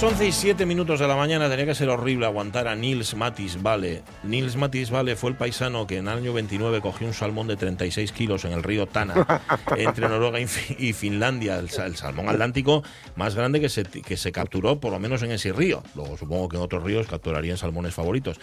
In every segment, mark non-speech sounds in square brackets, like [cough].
Las 11 y 7 minutos de la mañana tenía que ser horrible aguantar a Nils Matis Vale. Nils Matis Vale fue el paisano que en el año 29 cogió un salmón de 36 kilos en el río Tana, [laughs] entre Noruega y, Finlandia, el, salmón atlántico más grande que se, que se capturó por lo menos en ese río. Luego supongo que en otros ríos capturarían salmones favoritos.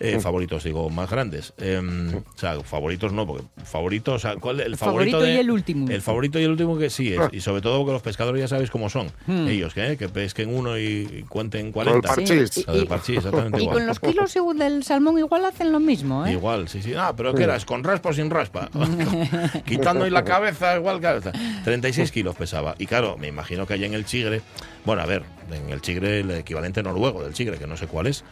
Eh, favoritos, digo, más grandes. Em, o sea, favoritos no, porque favoritos, o sea, ¿cuál, el, favorito, y el último. El favorito y el último que sí es, y sobre todo porque los pescadores ya sabéis cómo son. Hmm. Ellos, ¿eh? que pesquen uno y cuenten 40. el parchís. exactamente y con los kilos del salmón igual hacen lo mismo, ¿eh? Igual, sí, sí. Ah, pero ¿qué era? ¿Es con raspa o sin raspa? [laughs] Quitando ahí la cabeza, igual que... 36 kilos pesaba. Y claro, me imagino que allá en el chigre, bueno, a ver, en el chigre el equivalente noruego del chigre, que no sé cuál es,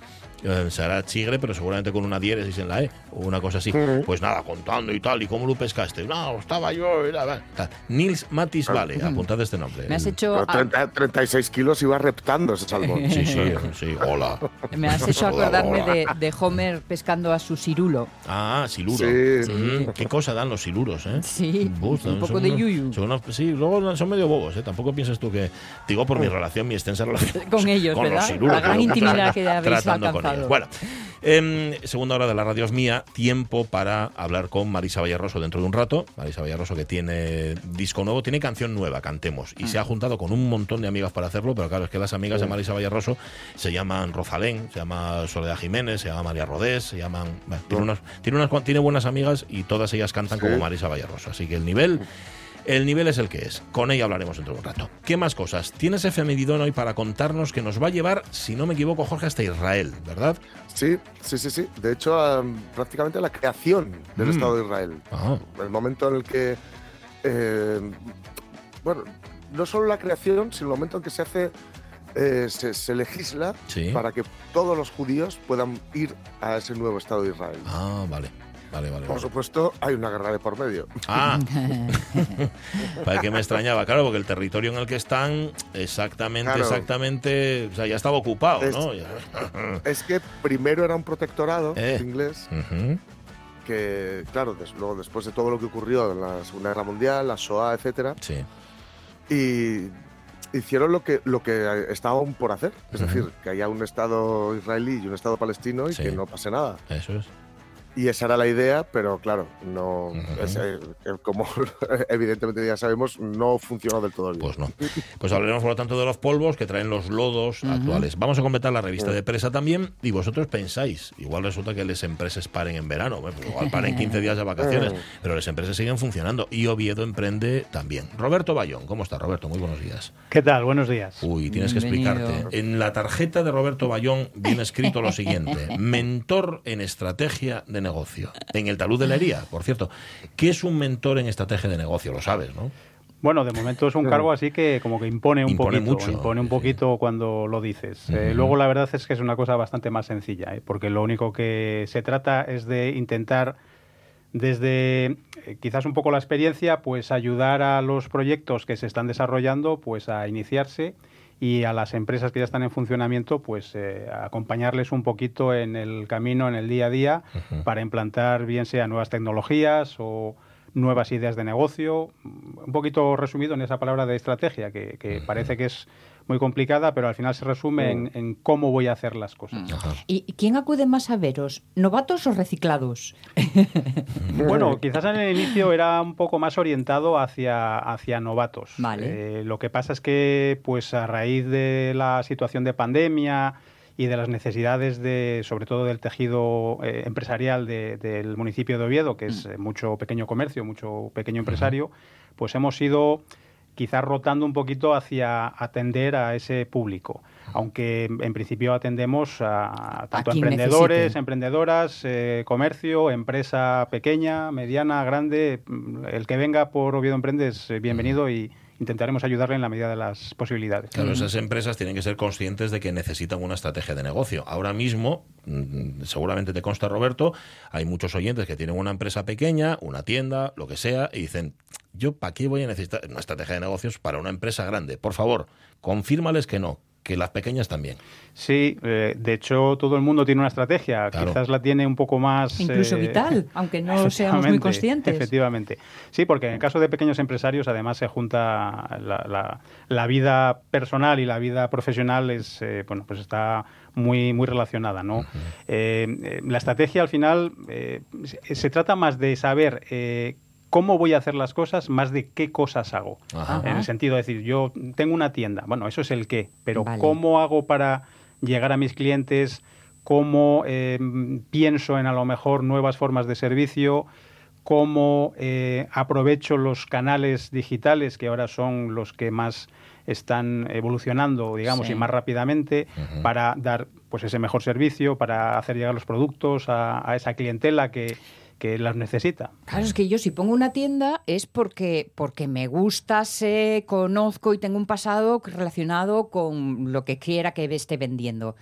eh, será chigre, pero seguramente con una diéresis en la E o una cosa así. Pues nada, contando y tal, ¿y cómo lo pescaste? No, estaba yo. Era, Nils Matis Vale, apuntad este nombre. Me has hecho. 36 kilos iba reptando ese salmón. Sí, sí, sí, hola. Me has hecho acordarme de, de, Homer pescando a su cirulo. Ah, siluro. Sí. Qué cosa dan los siluros, ¿eh? Sí. un poco de yuyu. sí, luego son medio bobos, ¿eh? Tampoco piensas tú que. Digo por mi relación, mi extensa relación. Con ellos, con ¿verdad? Los siluros, La gran intimidad que habéis alcanzado. Bueno, eh, segunda hora de la radio es mía, tiempo para hablar con Marisa Vallarroso dentro de un rato. Marisa Vallarroso que tiene disco nuevo, tiene canción nueva, cantemos. Y se ha juntado con un montón de amigas para hacerlo, pero claro, es que las amigas de Marisa Vallarroso se llaman Rosalén, se llama Soledad Jiménez, se llama María Rodés, se llaman... tiene, unas, tiene, unas, tiene buenas amigas y todas ellas cantan como Marisa Vallarroso. Así que el nivel... El nivel es el que es. Con ella hablaremos dentro de un rato. ¿Qué más cosas? Tienes ese medidón hoy para contarnos que nos va a llevar, si no me equivoco, Jorge, hasta Israel, ¿verdad? Sí, sí, sí, sí. De hecho, prácticamente la creación del mm. Estado de Israel. Ah. El momento en el que. Eh, bueno, no solo la creación, sino el momento en que se hace. Eh, se, legisla para que todos los judíos puedan ir a ese nuevo Estado de Israel. Ah, vale. Por supuesto, hay una guerra de por medio. Ah, [laughs] para que me extrañaba, claro, porque el territorio en el que están, exactamente, exactamente, o sea, ya estaba ocupado, es, ¿no? es que primero era un protectorado eh. inglés. Que, claro, luego después de todo lo que ocurrió en la Segunda Guerra Mundial, la SOA, etcétera, sí. y hicieron lo que, lo que estaban por hacer. Es decir, que haya un Estado israelí y un Estado palestino y que no pase nada. Eso es. Y esa era la idea, pero claro, no eh, como [laughs] evidentemente ya sabemos, no funcionó del todo bien. Pues no. Pues hablaremos por lo tanto de los polvos que traen los lodos actuales. Vamos a completar la revista de presa también. Y vosotros pensáis, igual resulta que las empresas paren en verano, pues igual paren [laughs] 15 días de vacaciones, pero las empresas siguen funcionando. Y Oviedo emprende también. Roberto Bayón, ¿cómo está Roberto? Muy buenos días. ¿Qué tal? Buenos días. Uy, tienes que explicarte. En la tarjeta de Roberto Bayón viene escrito lo [laughs] siguiente: mentor en estrategia de negocio. En el talud de la hería, por cierto. ¿Qué es un mentor en estrategia de negocio? Lo sabes, ¿no? Bueno, de momento es un cargo así que como que impone un poquito, mucho, impone un poquito cuando lo dices. Eh, luego la verdad es que es una cosa bastante más sencilla, ¿eh? porque lo único que se trata es de intentar desde eh, quizás un poco la experiencia, pues ayudar a los proyectos que se están desarrollando, pues a iniciarse y a las empresas que ya están en funcionamiento, pues eh, acompañarles un poquito en el camino, en el día a día, para implantar bien sea nuevas tecnologías o nuevas ideas de negocio, un poquito resumido en esa palabra de estrategia, que, parece que es muy complicada, pero al final se resume mm. en, cómo voy a hacer las cosas. Mm. ¿Y quién acude más a veros? ¿Novatos o reciclados? [laughs] bueno, quizás en el inicio era un poco más orientado hacia, hacia novatos. Eh, lo que pasa es que, pues a raíz de la situación de pandemia y de las necesidades de, sobre todo del tejido eh, empresarial del municipio de Oviedo, que es mm. mucho pequeño comercio, mucho pequeño empresario, pues hemos ido quizás rotando un poquito hacia atender a ese público. Aunque en principio atendemos a, tanto emprendedores, emprendedoras, eh, comercio, empresa pequeña, mediana, grande. El que venga por Oviedo Emprende es bienvenido y, intentaremos ayudarle en la medida de las posibilidades. Claro, esas empresas tienen que ser conscientes de que necesitan una estrategia de negocio. Ahora mismo, mm, seguramente te consta, Roberto, hay muchos oyentes que tienen una empresa pequeña, una tienda, lo que sea, y dicen, ¿yo para qué voy a necesitar una estrategia de negocios para una empresa grande? Por favor, confírmales que no, que las pequeñas también. Sí, eh, de hecho todo el mundo tiene una estrategia, quizás la tiene un poco más... Incluso eh, vital, [laughs] aunque no seamos muy conscientes. Efectivamente. Sí, porque en el caso de pequeños empresarios además se junta la, vida personal y la vida profesional, es, eh, bueno, pues está muy, muy relacionada. ¿no? la estrategia al final se trata más de saber cómo voy a hacer las cosas más de qué cosas hago. En el sentido de decir, yo tengo una tienda, bueno, eso es el qué, pero cómo hago para llegar a mis clientes, cómo eh, pienso en a lo mejor nuevas formas de servicio, cómo eh, aprovecho los canales digitales que ahora son los que más están evolucionando, digamos, y más rápidamente para dar pues ese mejor servicio, para hacer llegar los productos a esa clientela que, las necesita. Claro, es que yo si pongo una tienda es porque, porque me gusta, sé, conozco y tengo un pasado relacionado con lo que quiera que esté vendiendo.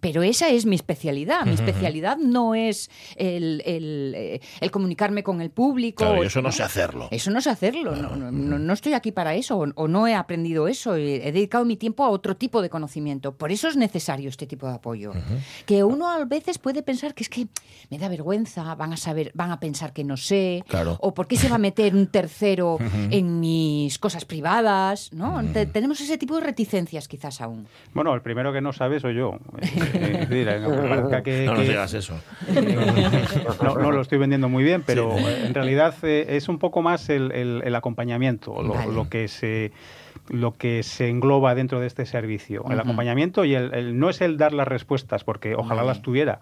Pero esa es mi especialidad. Mi especialidad no es el, eh, comunicarme con el público. Claro, eso no, sé hacerlo. Eso no sé hacerlo. No, estoy aquí para eso o, no he aprendido eso. He dedicado mi tiempo a otro tipo de conocimiento. Por eso es necesario este tipo de apoyo. Que uno a veces puede pensar que es que me da vergüenza, van a saber, van a pensar que no sé. Claro. O por qué se va a meter un tercero [laughs] en mis cosas privadas. ¿no? tenemos ese tipo de reticencias quizás aún. Bueno, el primero que no sabe soy yo. [laughs] no nos digas eso. [laughs] no, lo estoy vendiendo muy bien, pero en realidad eh, es un poco más el, acompañamiento, lo, que se lo que se engloba dentro de este servicio. El acompañamiento y el, no es el dar las respuestas, porque ojalá las tuviera.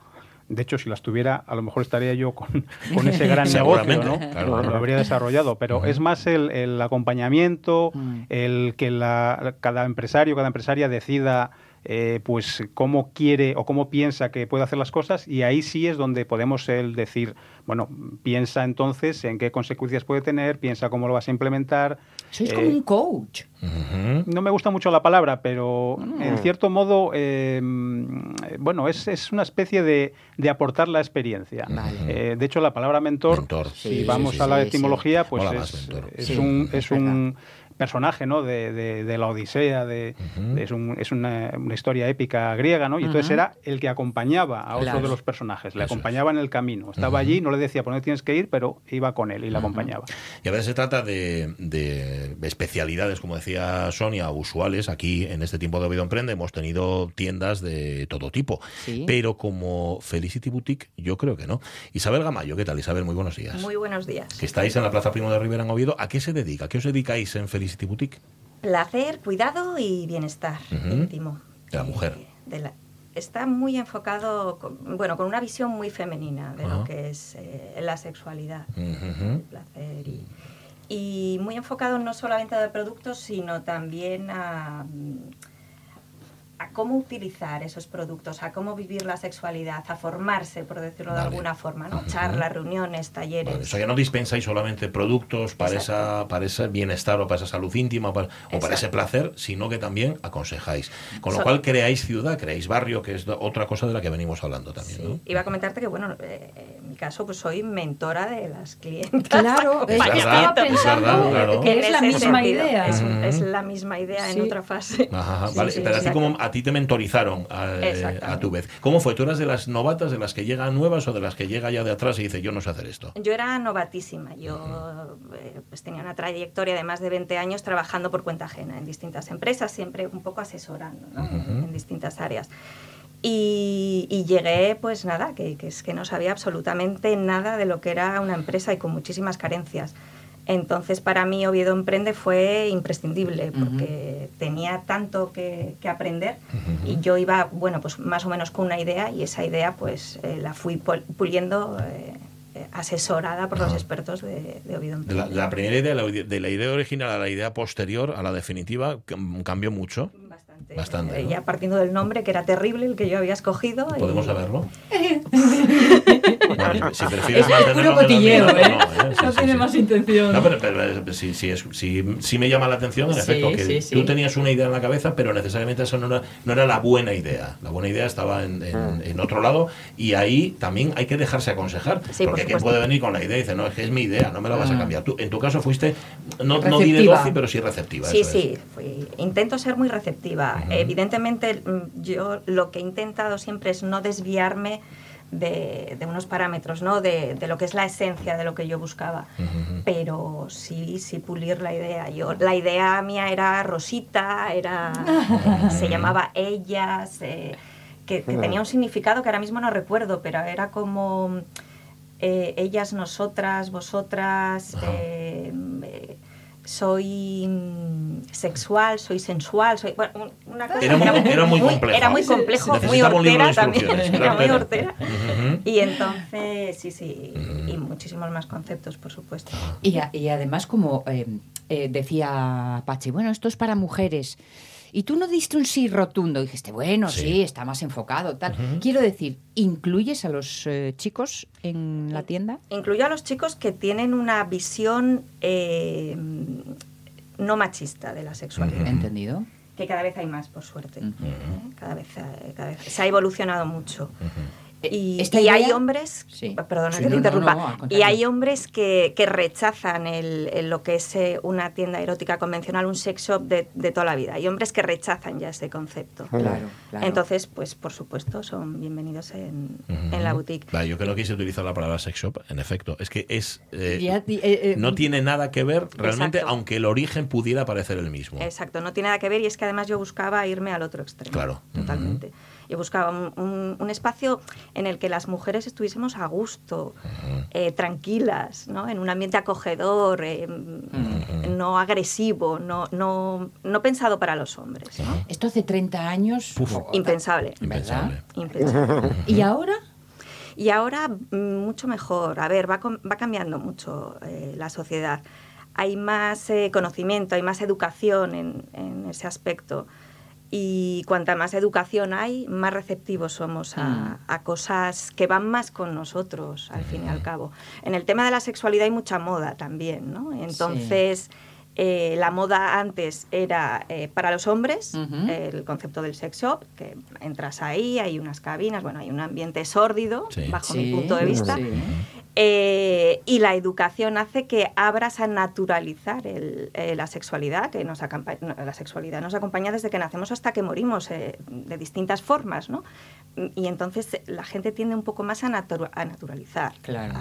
De hecho, si las tuviera, a lo mejor estaría yo con, ese gran [laughs] negocio, ¿no? Lo habría desarrollado. Pero es más el, acompañamiento, mm. el que la, cada empresario, cada empresaria decida eh, pues cómo quiere o cómo piensa que puede hacer las cosas y ahí sí es donde podemos el decir, bueno, piensa entonces en qué consecuencias puede tener, piensa cómo lo vas a implementar. Sois como un coach. No me gusta mucho la palabra, pero en cierto modo, em, bueno, es, es, una especie de, de aportar la experiencia. Eh, de hecho, la palabra mentor, si vamos a la etimología, pues es, es, un, es un personaje ¿no? de, de, la Odisea, de, es, un, es una, una, historia épica griega, ¿no? y entonces era el que acompañaba a otro de los personajes, le acompañaba en el camino, estaba allí, no le decía por dónde tienes que ir, pero iba con él y le acompañaba. Y a veces se trata de, de, especialidades, como decía Sonia, usuales. Aquí en este tiempo de Oído Emprende hemos tenido tiendas de todo tipo, pero como Felicity Boutique, yo creo que no. Isabel Gamayo, ¿qué tal? Isabel, muy buenos días. Muy buenos días. Que estáis en la Plaza Primo de Rivera en Oviedo. ¿A qué se dedica? ¿A qué os dedicáis en Felicity Felicity Boutique? Placer, cuidado y bienestar íntimo. De la mujer. Está muy enfocado, bueno, con una visión muy femenina de lo que es eh, la sexualidad, el placer y, y, muy enfocado no solamente a productos, sino también a a cómo utilizar esos productos, a cómo vivir la sexualidad, a formarse, por decirlo de alguna forma, ¿no? Charlas, reuniones, talleres. o sea, ya no dispensáis solamente productos para, esa, para ese bienestar o para esa salud íntima o para ese placer, sino que también aconsejáis. Con lo cual creáis ciudad, creáis barrio, que es otra cosa de la que venimos hablando también. ¿no? Iba a comentarte que, bueno, eh, en mi caso, pues soy mentora de las clientes. Claro, [laughs] es, estaba pensando que es la misma idea. Es, la misma idea en otra fase. Ajá, vale, pero así como a ti te mentorizaron eh, a, tu vez. ¿Cómo fue? ¿Tú eras de las novatas, de las que llegan nuevas o de las que llega ya de atrás y dice yo no sé hacer esto? Yo era novatísima. Yo eh, pues tenía una trayectoria de más de 20 años trabajando por cuenta ajena en distintas empresas, siempre un poco asesorando en, distintas áreas. Y, llegué, pues nada, que, que, es que no sabía absolutamente nada de lo que era una empresa y con muchísimas carencias. Entonces, para mí, Oviedo Emprende fue imprescindible porque tenía tanto que, aprender y yo iba, bueno, pues más o menos con una idea y esa idea, pues eh, la fui puliendo. Eh, eh, asesorada por los expertos de, Oviedo Emprende. La, primera idea, de la idea original a la idea posterior, a la definitiva, cambió mucho. Bastante. Ya partiendo del nombre, que era terrible, el que yo había escogido. ¿Podemos saberlo? [laughs] si prefieres es puro cotilleo, ¿eh? No, tiene más intención. No, pero, pero, sí, sí, sí, me llama la atención, en efecto, que tú tenías una idea en la cabeza, pero necesariamente eso no era, no era la buena idea. La buena idea estaba en, en, otro lado y ahí también hay que dejarse aconsejar. porque quien puede venir con la idea y dice, no, es que es mi idea, no me la vas a ah. cambiar. Tú, en tu caso fuiste, no, no diré pero sí receptiva. Sí, sí, intento ser muy receptiva. Evidentemente, mm, yo lo que he intentado siempre es no desviarme de, unos parámetros, ¿no? De, lo que es la esencia de lo que yo buscaba. Pero sí, sí pulir la idea. Yo, la idea mía era Rosita, era, [laughs] se llamaba Ellas, eh, que, tenía un significado que ahora mismo no recuerdo, pero era como eh, ellas, nosotras, vosotras soy mm, sexual, soy sensual, soy bueno, una cosa era, muy, era, muy, complejo. Era muy complejo, muy hortera también, era muy hortera. Y entonces, sí, sí, y muchísimos más conceptos, por supuesto. Y, y además, como eh, eh, decía Pachi, bueno, esto es para mujeres. Y tú no diste un sí rotundo, dijiste, bueno, sí, está más enfocado, tal. Quiero decir, ¿incluyes a los eh, chicos en la tienda? Incluyo a los chicos que tienen una visión eh, no machista de la sexualidad. ¿Entendido? Que cada vez hay más, por suerte. cada, vez, cada, vez, se ha evolucionado mucho. Y, hay hombres, perdona que te interrumpa, y hay hombres que, rechazan el, lo que es eh, una tienda erótica convencional, un sex shop de, toda la vida. Hay hombres que rechazan ya ese concepto. Claro, Entonces, pues por supuesto, son bienvenidos en, la boutique. yo que no quise utilizar la palabra sex shop, en efecto, es que es eh, eh, no tiene nada que ver realmente, aunque el origen pudiera parecer el mismo. Exacto, no tiene nada que ver y es que además yo buscaba irme al otro extremo. Claro. Totalmente. Yo buscaba un, espacio en el que las mujeres estuviésemos a gusto, eh, tranquilas, ¿no? en un ambiente acogedor, eh, no agresivo, no, no, no, pensado para los hombres. Esto hace 30 años... impensable. Impensable. ¿Y ahora? Y ahora mm, mucho mejor. A ver, va, va cambiando mucho eh, la sociedad. Hay más conocimiento, hay más educación en, en ese aspecto y cuanta más educación hay, más receptivos somos a, mm. cosas que van más con nosotros, al fin y al cabo. En el tema de la sexualidad hay mucha moda también, ¿no? Entonces... Eh, la moda antes era eh, para los hombres, el concepto del sex shop, que entras ahí, hay unas cabinas, bueno, hay un ambiente sórdido, bajo mi punto de vista. Eh, y la educación hace que abras a naturalizar la sexualidad, que nos la sexualidad nos acompaña desde que nacemos hasta que morimos, de distintas formas, ¿no? Y entonces la gente tiende un poco más a, naturalizar. Claro.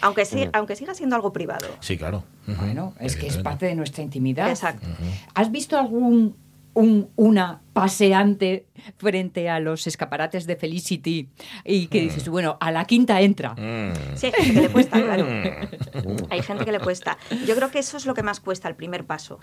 aunque, sí, aunque siga siendo algo privado. Sí, claro. Bueno, es que es parte de nuestra intimidad. Exacto. ¿Has visto algún un, una paseante frente a los escaparates de Felicity y que dices, bueno, a la quinta entra. Mm. Sí, hay gente que le cuesta, claro. Mm. [laughs] hay gente que le cuesta. Yo creo que eso es lo que más cuesta, el primer paso.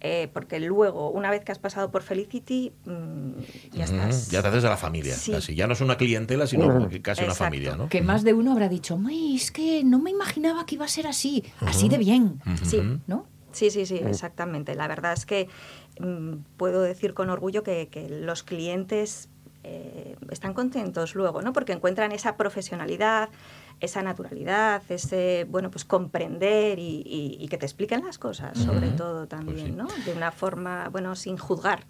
Eh, porque luego, una vez que has pasado por Felicity, mm, ya estás... Ya te haces de la familia, casi. Ya no es una clientela, sino casi una familia, ¿no? Que más de uno habrá dicho, es que no me imaginaba que iba a ser así, así de bien. Sí, ¿no? Sí, sí, sí, exactamente. La verdad es que mm, puedo decir con orgullo que, los clientes eh, están contentos luego, ¿no? Porque encuentran esa profesionalidad, esa naturalidad, ese, bueno, pues comprender y, que te expliquen las cosas, sobre todo también, pues ¿no? De una forma, bueno, sin juzgar.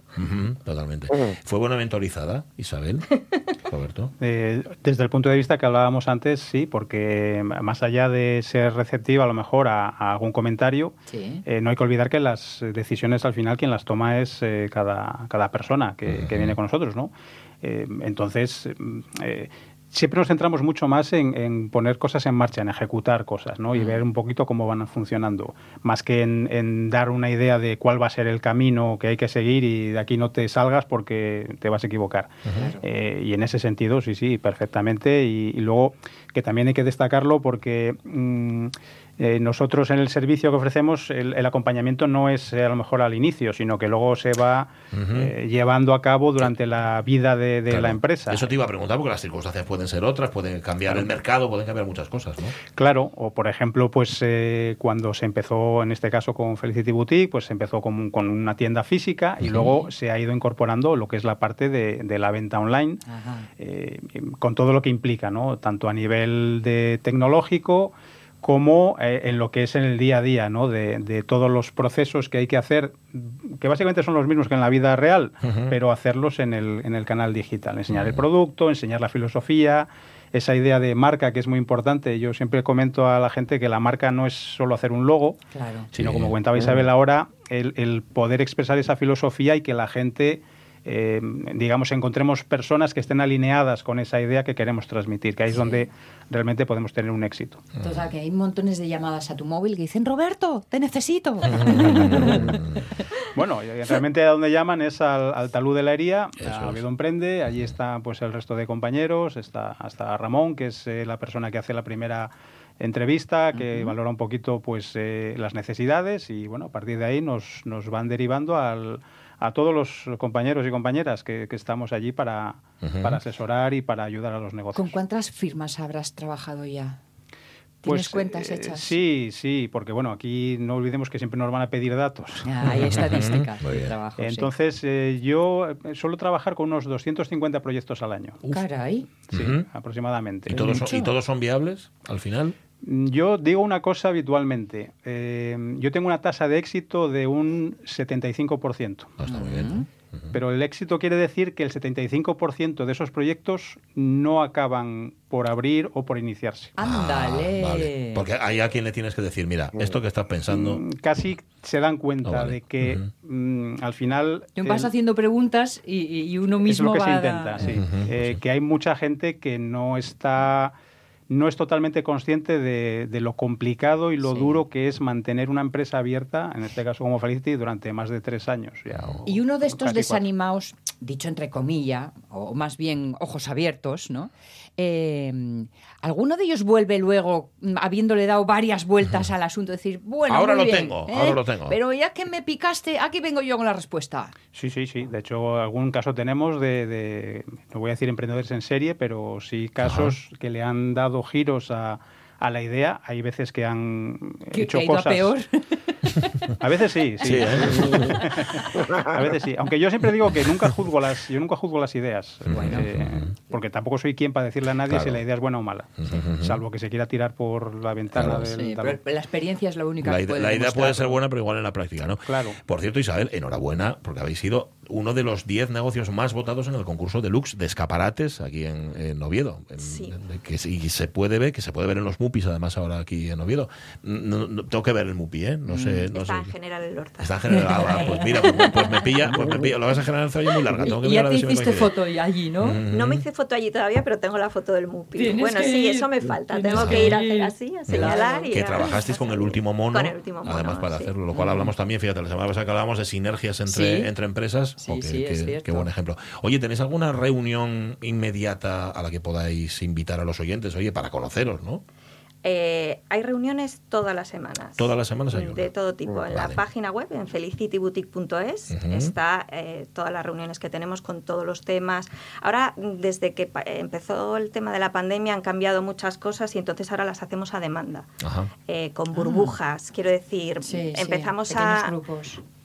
totalmente. ¿Fue buena mentorizada, Isabel? [laughs] Roberto. Eh, desde el punto de vista que hablábamos antes, sí, porque más allá de ser receptiva a lo mejor a, algún comentario, eh, no hay que olvidar que las decisiones al final quien las toma es eh, cada, cada persona que, que, viene con nosotros, ¿no? entonces, siempre nos centramos mucho más en, poner cosas en marcha, en ejecutar cosas, ¿no? Y mm. ver un poquito cómo van funcionando, más que en, dar una idea de cuál va a ser el camino que hay que seguir y de aquí no te salgas porque te vas a equivocar. Eh, y en ese sentido, sí, sí, perfectamente. Y, luego que también hay que destacarlo porque... Mm, Eh, nosotros en el servicio que ofrecemos, el, acompañamiento no es eh, a lo mejor al inicio, sino que luego se va eh, llevando a cabo durante la vida de, la empresa. Eso te iba a preguntar, porque las circunstancias pueden ser otras, pueden cambiar el mercado, pueden cambiar muchas cosas, ¿no? Claro, o por ejemplo, pues cuando se empezó, en este caso con Felicity Boutique, pues se empezó con, una tienda física y luego se ha ido incorporando lo que es la parte de, la venta online, con todo lo que implica, ¿no? Tanto a nivel de tecnológico, como eh, en lo que es en el día a día, ¿no? De, todos los procesos que hay que hacer, que básicamente son los mismos que en la vida real, pero hacerlos en el, en el canal digital. Enseñar el producto, enseñar la filosofía, esa idea de marca que es muy importante. Yo siempre comento a la gente que la marca no es solo hacer un logo, sino como comentaba Isabel ahora, el, el poder expresar esa filosofía y que la gente eh, digamos, encontremos personas que estén alineadas con esa idea que queremos transmitir, que ahí es donde realmente podemos tener un éxito. Total, que hay montones de llamadas a tu móvil que dicen, Roberto, te necesito. [laughs] bueno, realmente a donde llaman es al, talud de la hería, a Oviedo Emprende, allí está pues el resto de compañeros, está hasta Ramón, que es eh, la persona que hace la primera entrevista, que valora un poquito pues eh, las necesidades y bueno, a partir de ahí nos, nos van derivando al a todos los compañeros y compañeras que, estamos allí para, para, asesorar y para ayudar a los negocios. ¿Con cuántas firmas habrás trabajado ya? ¿Tienes pues, cuentas eh, hechas? sí, sí, porque bueno, aquí no olvidemos que siempre nos van a pedir datos. hay estadísticas de trabajo. Entonces, eh, yo eh, suelo trabajar con unos 250 proyectos al año. Caray. Sí, aproximadamente. ¿Y todos, son, ¿Y todos son viables al final? Yo digo una cosa habitualmente. Eh, yo tengo una tasa de éxito de un 75%. Ah, está muy bien. Pero el éxito quiere decir que el 75% de esos proyectos no acaban por abrir o por iniciarse. Ándale. Ah, Porque hay a quien le tienes que decir, mira, esto que estás pensando. Mm, casi se dan cuenta de que mm, al final. Vas haciendo preguntas y, uno mismo. Es lo que se intenta, sí. Eh, que hay mucha gente que no está no es totalmente consciente de, lo complicado y lo duro que es mantener una empresa abierta, en este caso como Felicity, durante más de tres años. y uno de estos desanimados, dicho entre comillas, o más bien ojos abiertos, ¿no? Eh, ¿Alguno de ellos vuelve luego, mm, habiéndole dado varias vueltas [laughs] al asunto, decir, bueno, ahora lo tengo, ahora ¿eh? lo tengo. Pero ya que me picaste, aquí vengo yo con la respuesta. Sí, sí, sí. De hecho, algún caso tenemos de, no voy a decir emprendedores en serie, pero sí casos que le han dado giros a, a la idea. Hay veces que han hecho cosas. peor. A veces sí, sí. ¿eh? [laughs] a veces sí. Aunque yo siempre digo que nunca juzgo las, yo nunca juzgo las ideas. Eh, porque tampoco soy quien para decirle a nadie si la idea es buena o mala. Salvo que se quiera tirar por la ventana del. la experiencia es la única la, puede La idea puede ser buena, pero igual en la práctica, ¿no? Claro. Por cierto, Isabel, enhorabuena, porque habéis sido uno de los 10 negocios más votados en el concurso deluxe de escaparates aquí en, Oviedo. sí. que, y se puede ver, que se puede ver en los MUPIs, además ahora aquí en Oviedo. No, tengo que ver el MUPI, ¿eh? No sé. No está en general el Horta. Está en general. Ah, pues mira, pues, pues, me pilla, pues me pilla. Lo vas a generar en muy larga. y ya te hiciste foto allí, ¿no? No me hice foto allí todavía, pero tengo la foto del MUPI. Bueno, sí, eso me falta. Tengo que ir a hacer así, a señalar. Y que trabajasteis con el último mono. Con el último mono. Además, para hacerlo. Lo cual hablamos también, fíjate, la semana pasada que hablábamos de sinergias entre, entre empresas. Sí, sí, es Qué buen ejemplo. Oye, ¿tenéis alguna reunión inmediata a la que podáis invitar a los oyentes? Oye, para conoceros, ¿no? Eh, hay reuniones todas las semanas. Todas las semanas hay De todo tipo. En la página web, en felicityboutique.es, está eh, todas las reuniones que tenemos con todos los temas. Ahora, desde que empezó el tema de la pandemia, han cambiado muchas cosas y entonces ahora las hacemos a demanda. Eh, con burbujas, quiero decir. empezamos a,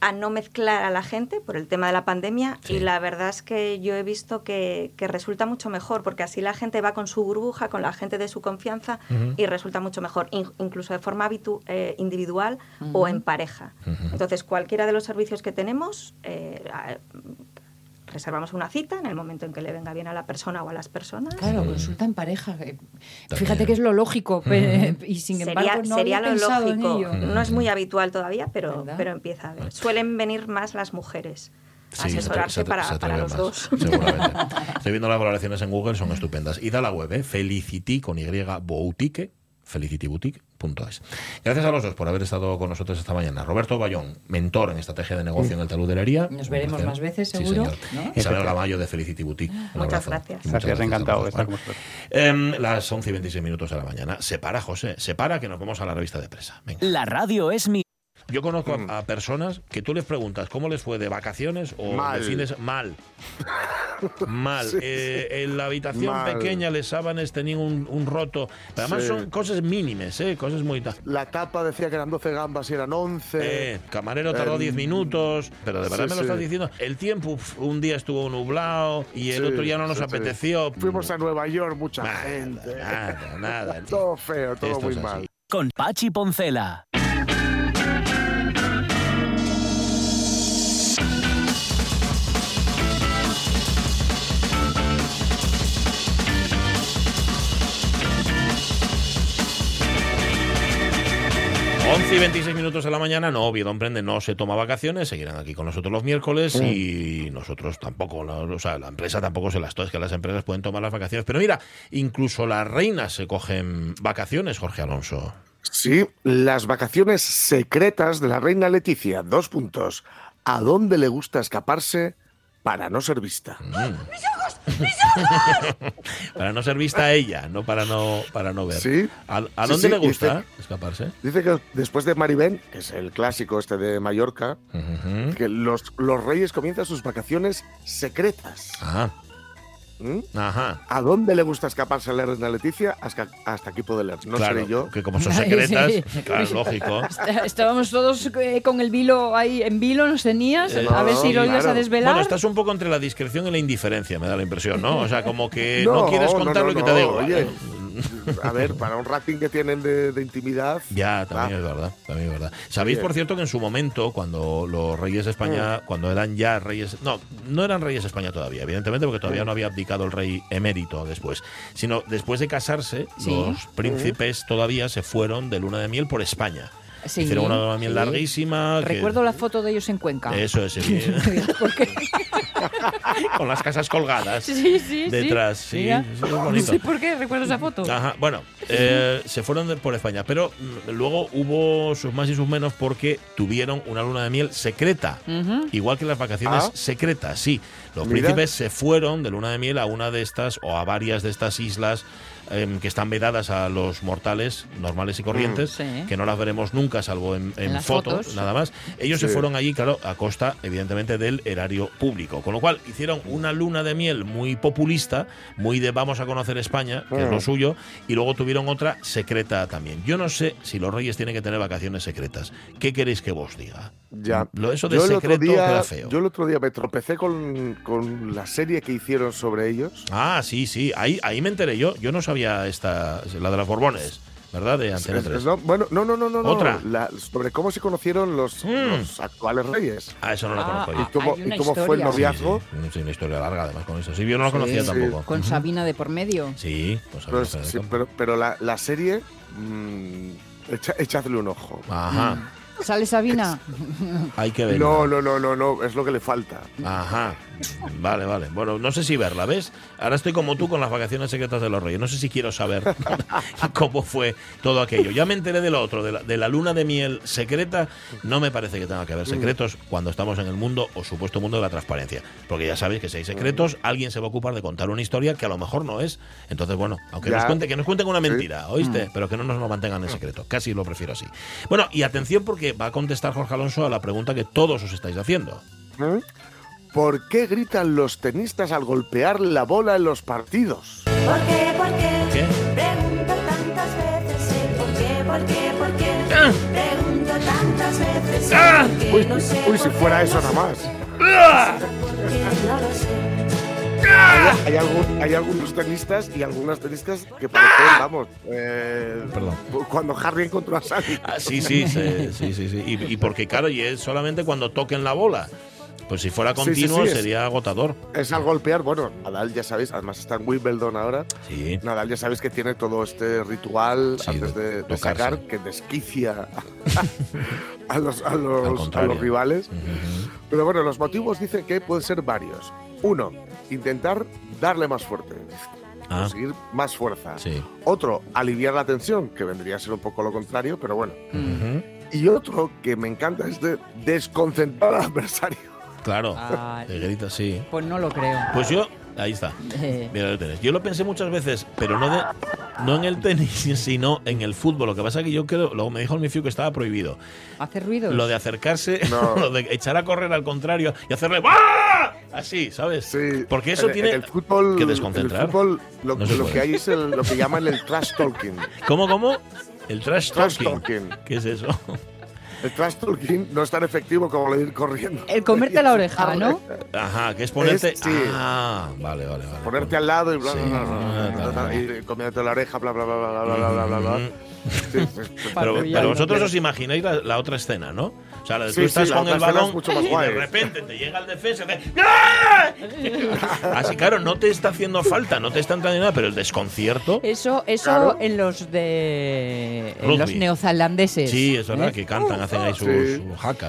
a no mezclar a la gente por el tema de la pandemia y la verdad es que yo he visto que, resulta mucho mejor porque así la gente va con su burbuja, con la gente de su confianza y resulta mucho mejor, incluso de forma eh, individual o en pareja. Entonces, cualquiera de los servicios que tenemos, eh, reservamos una cita en el momento en que le venga bien a la persona o a las personas. Claro, consulta en pareja. Eh, fíjate que es lo lógico y sin embargo no sería lo lógico. No es muy habitual todavía, pero, pero empieza a ver. Suelen venir más las mujeres. a asesorarse para, para, los dos. Seguramente. [laughs] Estoy viendo las valoraciones en Google, son estupendas. Id a la web, ¿eh? Felicity con Y Boutique felicityboutique.es. Gracias a los dos por haber estado con nosotros esta mañana. Roberto Bayón, mentor en estrategia de negocio en el talud de Lería. Nos veremos más veces, seguro. Sí, Isabel Gamallo de Felicity Boutique. Muchas gracias. gracias, encantado de estar con em, las 11 y 26 minutos de la mañana. Se para, José, se para que nos vamos a la revista de presa. La radio es mi yo conozco a, mm. personas que tú les preguntas cómo les fue de vacaciones o mal. de fines. Mal. Mal. [laughs] Eh, en la habitación pequeña, les sábanes tenían un, roto. además son cosas mínimas, ¿eh? Cosas muy. La tapa decía que eran 12 gambas y eran 11. Eh, camarero tardó 10 minutos. Pero de verdad me lo estás diciendo. El tiempo, un día estuvo nublado y el otro día no nos apeteció. Fuimos a Nueva York, mucha gente. Nada, nada. [laughs] todo feo, todo muy mal. Con Pachi Poncela. 11 y 26 minutos de la mañana, no, Oviedo Emprende no se toma vacaciones, seguirán aquí con nosotros los miércoles y nosotros tampoco, o sea, la empresa tampoco se las toca, es que las empresas pueden tomar las vacaciones. Pero mira, incluso las reinas se cogen vacaciones, Jorge Alonso. Sí, las vacaciones secretas de la reina Leticia. Dos puntos. ¿A dónde le gusta escaparse para no ser vista? Mm. [laughs] para no ser vista a ella, no para no, para no ver. ¿Sí? ¿A, dónde le gusta escaparse? Dice que después de Maribén, que es el clásico este de Mallorca, que los, los reyes comienzan sus vacaciones secretas. Ah. ¿Mm? Ajá. ¿A dónde le gusta escaparse a la reina Leticia? Hasta, hasta aquí puedo leer. No claro, seré yo. Que como son [laughs] secretas, [laughs] claro, lógico. Estábamos todos eh, con el vilo ahí en vilo, nos tenías, a ver si lo ibas a desvelar. Bueno, estás un poco entre la discreción y la indiferencia, me da la impresión, ¿no? O sea, como que no, [laughs] quieres contar lo que te digo. Oye, a ver, [laughs] para un rating que tienen de, intimidad. Ya, también es verdad, también es verdad. Sabéis, por cierto, que en su momento, cuando los reyes de España, mm. cuando eran ya reyes, no, no eran reyes de España todavía, evidentemente, porque todavía mm. no había abdicado el rey emérito después, sino después de casarse, los príncipes todavía se fueron de luna de miel por España. Hicieron una luna de miel larguísima. Recuerdo la foto de ellos en Cuenca. Eso es, [laughs] sí. [laughs] Con las casas colgadas. Sí, sí, detrás. Sí, No sé por qué recuerdo esa foto. Ajá, bueno, eh, se fueron por España, pero mm, luego hubo sus más y sus menos porque tuvieron una luna de miel secreta. Igual que las vacaciones ah. secretas, sí. Los príncipes se fueron de luna de miel a una de estas o a varias de estas islas Em, que están vedadas a los mortales normales y corrientes, mm. que no las veremos nunca, salvo en, fotos, nada más. Ellos se fueron allí, claro, a costa, evidentemente, del erario público. Con lo cual, hicieron una luna de miel muy populista, muy de vamos a conocer España, que es lo mm. suyo, y luego tuvieron otra secreta también. Yo no sé si los reyes tienen que tener vacaciones secretas. ¿Qué queréis que vos diga? Ya. Lo, eso de secreto queda feo. Yo el otro día me tropecé con, con, la serie que hicieron sobre ellos. Ah, sí, sí. Ahí, ahí me enteré yo. Yo no sabía esta, la de las Borbones. ¿verdad? De Antena 3. bueno, no, no, no, no. ¿Otra? sobre cómo se conocieron los, mm. actuales reyes. Ah, eso no lo ah, conozco yo. ¿Y cómo, fue el noviazgo? Sí, una historia larga además con eso. Sí, yo no lo conocía tampoco. Con Sabina de por medio. Sí, pues, pues pero, pero, la, la serie, mmm, echadle un ojo. Ajá. Mm. ¿Sale Sabina? Hay que verla. No, no, no, no, no, es lo que le falta. Ajá. Vale, vale. Bueno, no sé si verla, ¿ves? Ahora estoy como tú con las vacaciones secretas de los reyes. No sé si quiero saber [laughs] cómo fue todo aquello. Ya me enteré de lo otro, de la, luna de miel secreta. No me parece que tenga que haber secretos cuando estamos en el mundo o supuesto mundo de la transparencia. Porque ya sabéis que si hay secretos, alguien se va a ocupar de contar una historia que a lo mejor no es. Entonces, bueno, aunque nos cuente, que nos cuenten una mentira, ¿oíste? Mm. Pero que no nos lo mantengan en secreto. Casi lo prefiero así. Bueno, y atención porque va a contestar Jorge Alonso a la pregunta que todos os estáis haciendo. ¿Eh? ¿Por qué gritan los tenistas al golpear la bola en los partidos? ¿Por qué? ¿Por qué? ¿Qué? Pregunto tantas veces por qué, por qué, por qué. Ah. Pregunto tantas veces ah. uy, no sé uy, si fuera eso nada más. Ah. No lo sé. Hay, algún, hay, algunos tenistas y algunas tenistas que parecen, vamos, eh, Perdón. cuando Harry encontró a Sally. sí, sí, sí, sí, sí, sí. Y, y, porque, claro, y es solamente cuando toquen la bola. Pues si fuera continuo sería agotador. Es al golpear, bueno, Nadal ya sabéis, además está en Wimbledon ahora. Sí. Nadal ya sabéis que tiene todo este ritual antes de, sacar que desquicia a, los, a, los, rivales. Pero bueno, los motivos dicen que pueden ser varios. Uno, intentar darle más fuerte. ah. conseguir más fuerza. Otro, aliviar la tensión, que vendría a ser un poco lo contrario, pero bueno. Y otro que me encanta es de desconcentrar al adversario. Claro, ah, grita, sí. Pues no lo creo. Pues yo, ahí está. [laughs] Mira el tenis. Yo lo pensé muchas veces, pero no, de, no en el tenis, [laughs] sino en el fútbol. Lo que pasa es que yo creo, luego me dijo el Mifiu que estaba prohibido. ¿Hacer ruido? Lo de acercarse, [laughs] lo de echar a correr al contrario y hacerle ¡Ah! Así, ¿sabes? Sí. Porque eso tiene el fútbol, que desconcentrar. El fútbol, lo, que hay es lo que llaman el trash talking. ¿Cómo, cómo? El trash, talking. ¿Qué es eso? El trash talking no es tan efectivo como de ir corriendo. El comerte la oreja, [laughs] ¿no? Ajá, que es ponerte. sí. Ah, vale, vale, vale. Ponerte al lado y bla, bla, bla, bla, y comiéndote la oreja, bla, bla, bla, bla, bla, bla, bla, bla. [laughs] pero, pero, vosotros os imagináis la, la, otra escena, ¿no? O sea, tú estás con el balón y de repente te llega el defensa y te... [laughs] Así, claro, no te está haciendo falta, no te está entrando nada, pero el desconcierto. Eso, eso en los de en los neozelandeses. Sí, es verdad, ¿eh? que cantan, hacen ahí sus, sí.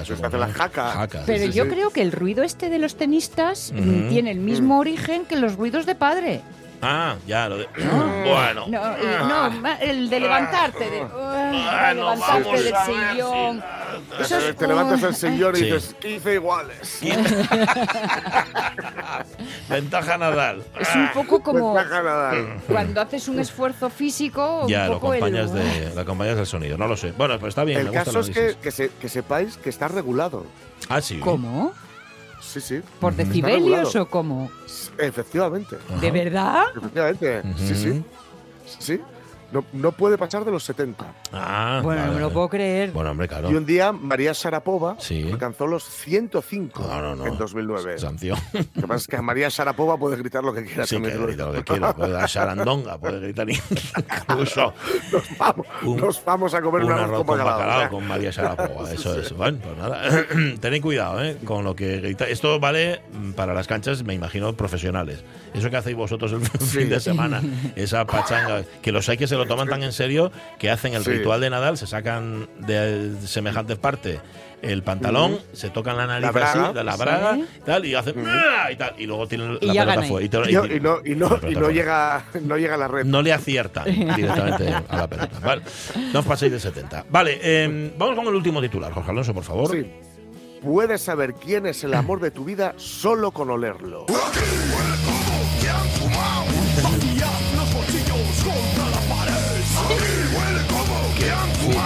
sus hacen las jacas. Pero yo creo que el ruido este de los tenistas tiene el mismo origen que los ruidos de padre. Ah, ya, lo de. [clears throat] bueno. No, no, el de levantarte, de, levantarte del sillón. te levantas del sillón y [laughs] dices 15 iguales. [laughs] Ventaja Nadal. Es un poco como cuando haces un esfuerzo físico. Ya, lo, acompañas de, [laughs] lo acompañas del sonido. No lo sé. Bueno, pues está bien. El caso es que, que, sepáis que está regulado. Ah, sí. ¿Cómo? Sí, sí. ¿Por decibelios o cómo? Efectivamente. ¿De verdad? Efectivamente. Sí, sí. Sí. No, no, puede pasar de los 70. Ah, bueno, no me lo puedo creer. Bueno, hombre, claro. Y un día María Sarapova alcanzó los 105 en 2009. Sanción. Lo que pasa es que María Sarapova puede gritar lo que quiera. Sí, que grita lo que quiera. Puede dar sarandonga, puede gritar incluso. [laughs] Nos vamos, nos vamos a comer un arroz con bacalao, con María Sarapova. [laughs] Eso es. Bueno, pues nada. [clears throat] Tened cuidado ¿eh? con lo que grita. Esto vale para las canchas, me imagino, profesionales. Eso que hacéis vosotros el [laughs] fin de semana, esa pachanga, que los hay que se lo toman tan en serio que hacen el ritual de Nadal, se sacan de semejantes partes el pantalón, se tocan la nariz la así, de la braga, y tal, y hacen y tal, y luego tienen la pelota fuera. Y, no, y, no, y no llega, no llega a la red. No le acierta [laughs] directamente a la pelota. Vale. No os paséis de 70. Vale, eh, vamos con el último titular, Jorge Alonso, por favor. Sí. Puedes saber quién es el amor de tu vida solo con olerlo.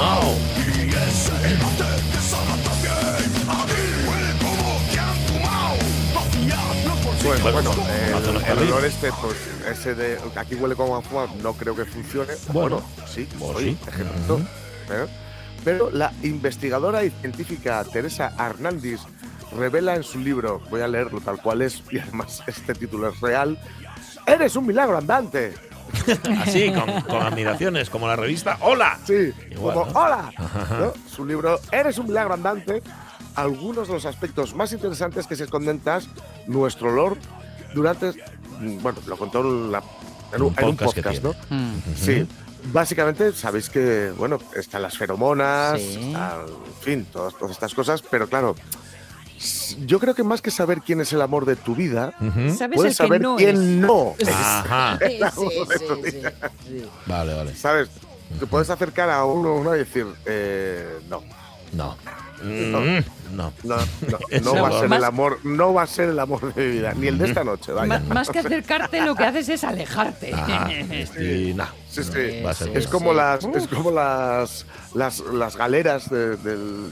Fumado. Bueno, bueno, el, olor este, pues ese de aquí huele como a fumado, no creo que funcione. Bueno, sí, sí. ejemplo. ¿eh? Pero la investigadora y científica Teresa Hernández revela en su libro, voy a leerlo tal cual es, y además este título es real, Eres un milagro andante. [laughs] Así, con, admiraciones, como la revista Hola. Sí, como Hola. [laughs] Su libro Eres un milagro andante. Algunos de los aspectos más interesantes que se esconden tras nuestro olor durante. Bueno, lo contó en, un, podcast, ¿no? Sí. Básicamente, sabéis que, bueno, están las feromonas, en fin, todas, todas estas cosas, pero claro, yo creo que más que saber quién es el amor de tu vida, puedes saber quién no. [laughs] Ajá. Vale, vale. ¿Sabes? Te puedes acercar a uno, uno y decir, eh, no. No. No, no, no, no, [laughs] va a ser el amor, no va a ser el amor de mi vida, ni el de esta noche. Vaya. más que acercarte, lo que haces es alejarte. Ah, [laughs] sí, no. Sí, sí. es como las, es como las, las, las galeras de, del,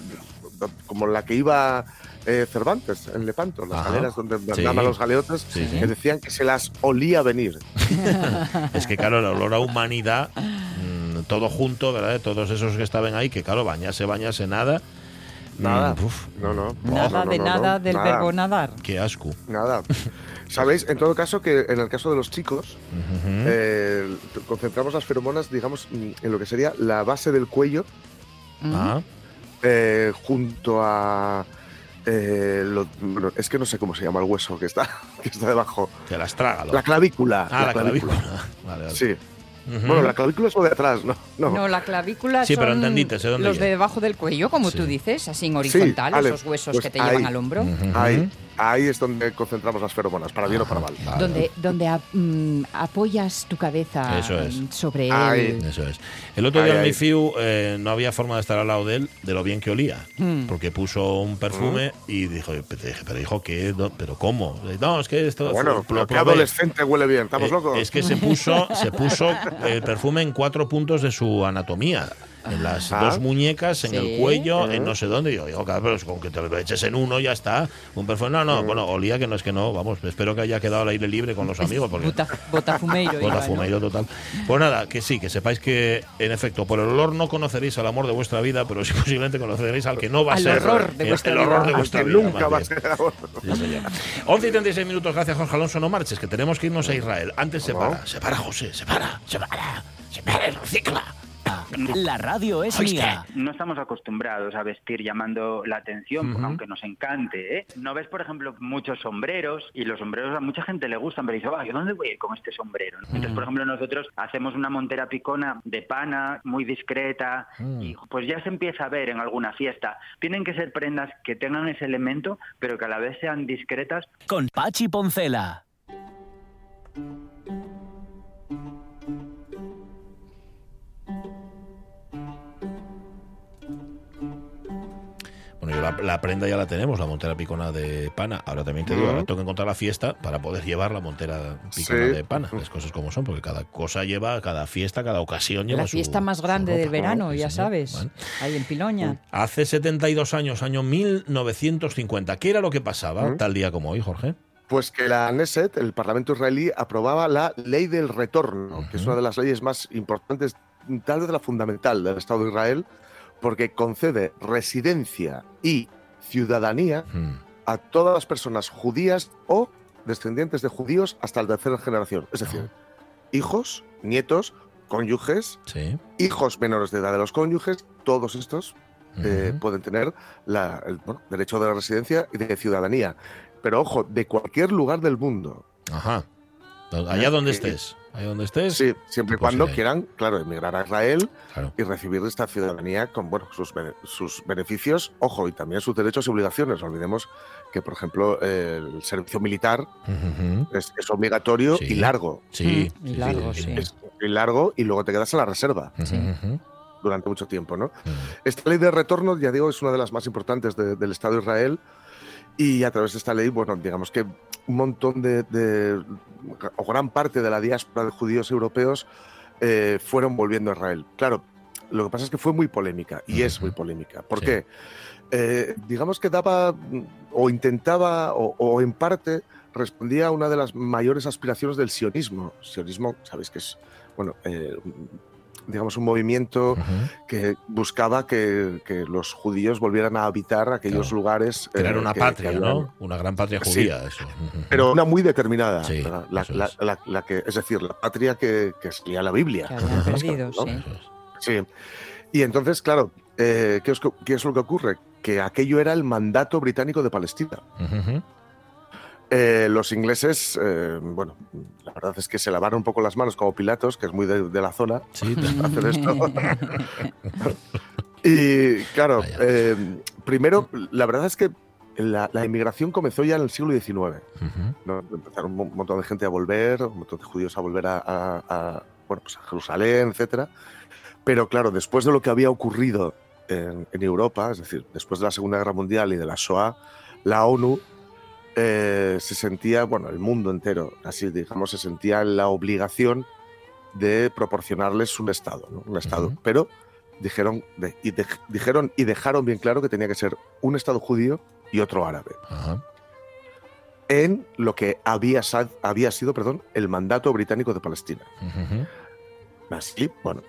como la que iba eh, Cervantes, en Lepanto, las galeras donde andaban los galeotes, que decían que se las olía venir. [laughs] es que, claro, el olor a humanidad, mm, todo junto, ¿verdad? Todos esos que estaban ahí, que, claro, bañase, bañase, nada. Nada. Mm, no, no. Nada de nada del verbo nadar. Qué asco. Nada. [laughs] Sabéis, en todo caso, que en el caso de los chicos, eh, concentramos las feromonas, digamos, en lo que sería la base del cuello, ah. eh, junto a eh, es que no sé cómo se llama el hueso que está, [laughs] que está debajo. Que las traga. La clavícula. Ah, la, clavícula. [laughs] Sí. Bueno, la clavícula es lo de atrás, ¿no? No, la clavícula sí, son pero entendiste, los de debajo del cuello, como tú dices, así en horizontal, esos huesos pues que te llevan al hombro. Ahí, ahí es donde concentramos las feromonas, para bien o para mal. Donde, donde mm, apoyas tu cabeza sobre él. Eso es. El otro día en mi FIU eh, no había forma de estar al lado de él de lo bien que olía, mm. porque puso un perfume mm. y dijo, pero hijo, ¿qué? ¿Pero cómo? No, es que esto... Bueno, lo que adolescente huele bien, ¿estamos eh, locos? Es que se puso, se puso el perfume en cuatro puntos de su anatomía en las ah. dos muñecas, en el cuello, en no sé dónde. Y yo digo, claro, pero con que te lo eches en uno ya está. Un perfume, no, no, bueno, olía que no es que no, vamos, espero que haya quedado al aire libre con los amigos. Porque botafumeiro. [laughs] botafumeiro total. Pues nada, que sí, que sepáis que, en efecto, por el olor no conoceréis al amor de vuestra vida, pero sí [laughs] posiblemente conoceréis al que no va a ser. Horror de vuestra el, horror de vuestra vida. Nunca va a ser. 11 y 36 minutos, gracias Jorge Alonso, no marches, que tenemos que irnos a Israel. Antes se para, se para, José, se para, se para, se para, recicla. La radio es mía. No estamos acostumbrados a vestir llamando la atención, aunque nos encante. ¿eh? No ves, por ejemplo, muchos sombreros y los sombreros a mucha gente le gustan, pero dice, ¿dónde voy a ir con este sombrero? Entonces, por ejemplo, nosotros hacemos una montera picona de pana, muy discreta, mm. y pues ya se empieza a ver en alguna fiesta. Tienen que ser prendas que tengan ese elemento, pero que a la vez sean discretas. Con Pachi Poncela. La, prenda ya la tenemos, la montera picona de pana. Ahora también te digo, ahora tengo que encontrar la fiesta para poder llevar la montera picona de pana. Las cosas como son, porque cada cosa lleva, cada fiesta, cada ocasión lleva La fiesta más grande del verano, ya sabes, ahí en Piloña. Hace 72 años, año 1950, ¿qué era lo que pasaba tal día como hoy, Jorge? Pues que la Knesset, el Parlamento israelí, aprobaba la ley del retorno, que es una de las leyes más importantes, tal vez la fundamental del Estado de Israel, porque concede residencia y ciudadanía hmm. a todas las personas judías o descendientes de judíos hasta la tercera generación. Es decir, hijos, nietos, cónyuges, hijos menores de edad de los cónyuges, todos estos eh, pueden tener el derecho de la residencia y de ciudadanía. Pero ojo, de cualquier lugar del mundo. Ajá. Allá ¿Eh? donde estés ahí donde estés. Sí, siempre y pues cuando quieran, claro, emigrar a Israel y recibir esta ciudadanía con bueno, sus, sus beneficios, ojo, y también sus derechos y obligaciones. No olvidemos que, por ejemplo, el servicio militar es, obligatorio y largo. Sí, y largo, sí. y largo y luego te quedas en la reserva. Durante mucho tiempo, ¿no? Esta ley de retorno, ya digo, es una de las más importantes del Estado de Israel y a través de esta ley, bueno, digamos que un montón de, o gran parte de la diáspora de judíos europeos eh, fueron volviendo a Israel. Claro, lo que pasa es que fue muy polémica y es muy polémica. ¿Por qué? Eh, digamos que daba o intentaba o, en parte respondía a una de las mayores aspiraciones del sionismo. Sionismo, sabéis que es, bueno, eh, digamos, un movimiento que buscaba que, los judíos volvieran a habitar aquellos lugares. Crear una patria, ¿no? Una gran patria judía, eso. Pero una muy determinada. la, que, es decir, la patria que, que escribía la Biblia. [laughs] perdido, sí. Y entonces, claro, eh, ¿qué, es, lo que ocurre? Que aquello era el mandato británico de Palestina. Eh, los ingleses, eh, bueno, la verdad es que se lavaron un poco las manos como Pilatos, que es muy de, la zona, sí, [laughs] hacer esto. [laughs] y claro, eh, primero, la verdad es que la, inmigración comenzó ya en el siglo XIX. Empezaron un montón de gente a volver, un montón de judíos a volver a, bueno, pues a Jerusalén, etc. Pero claro, después de lo que había ocurrido en, en Europa, es decir, después de la Segunda Guerra Mundial y de la Shoah, la ONU eh, se sentía, bueno, el mundo entero, así digamos, se sentía la obligación de proporcionarles un Estado, un Estado. Pero dijeron, y dijeron y dejaron bien claro que tenía que ser un Estado judío y otro árabe. En lo que había, había sido perdón, el mandato británico de Palestina. Así, bueno,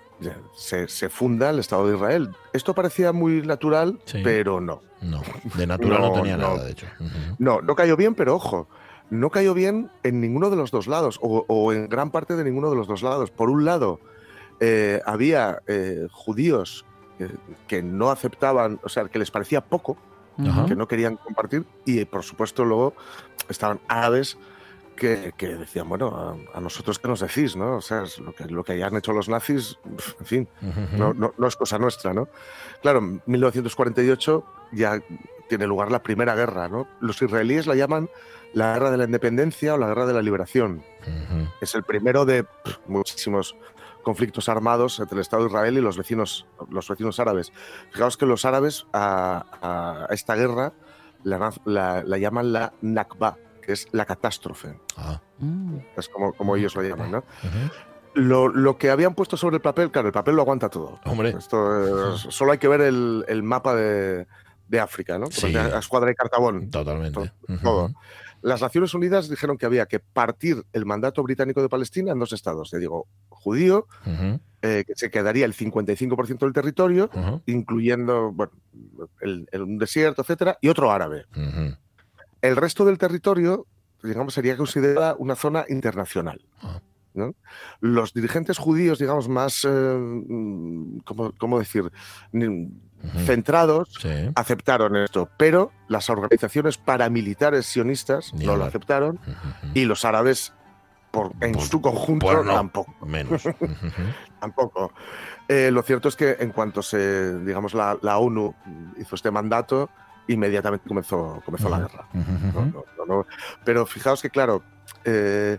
se, se, funda el Estado de Israel. Esto parecía muy natural, pero no. No, de natural no, tenía nada, de hecho. No, no cayó bien, pero ojo, no cayó bien en ninguno de los dos lados, o, en gran parte de ninguno de los dos lados. Por un lado, eh, había eh, judíos que no aceptaban, o sea, que les parecía poco, que no querían compartir, y por supuesto luego estaban árabes que, decían, bueno, a, nosotros qué nos decís, ¿no? O sea, lo que, lo que hayan hecho los nazis, en fin, no, no, es cosa nuestra, ¿no? Claro, en 1948 ya tiene lugar la primera guerra. ¿no? Los israelíes la llaman la guerra de la independencia o la guerra de la liberación. Es el primero de muchísimos conflictos armados entre el Estado de Israel y los vecinos, los vecinos árabes. Fijaos que los árabes a, esta guerra la, llaman la Nakba, que es la catástrofe. Ah. Es como, como ellos lo llaman, ¿no? Lo, que habían puesto sobre el papel, claro, el papel lo aguanta todo. Hombre. Esto solo hay que ver el, mapa de, África, ¿no? Sí. A escuadra y Cartabón. Totalmente. Todo. Las Naciones Unidas dijeron que había que partir el mandato británico de Palestina en dos estados. Te digo, judío, eh, que se quedaría el 55% del territorio, incluyendo bueno, el, un desierto, etcétera, y otro árabe. El resto del territorio, digamos, sería considerada una zona internacional. Ah. Los dirigentes judíos, digamos, más, eh, mm, ¿cómo, decir? centrados aceptaron esto, pero las organizaciones paramilitares sionistas no lo aceptaron y los árabes por, en su conjunto tampoco. Menos. [laughs] tampoco. Eh, lo cierto es que en cuanto se, digamos, la, ONU hizo este mandato, inmediatamente comenzó, comenzó la guerra. pero fijaos que, claro, eh,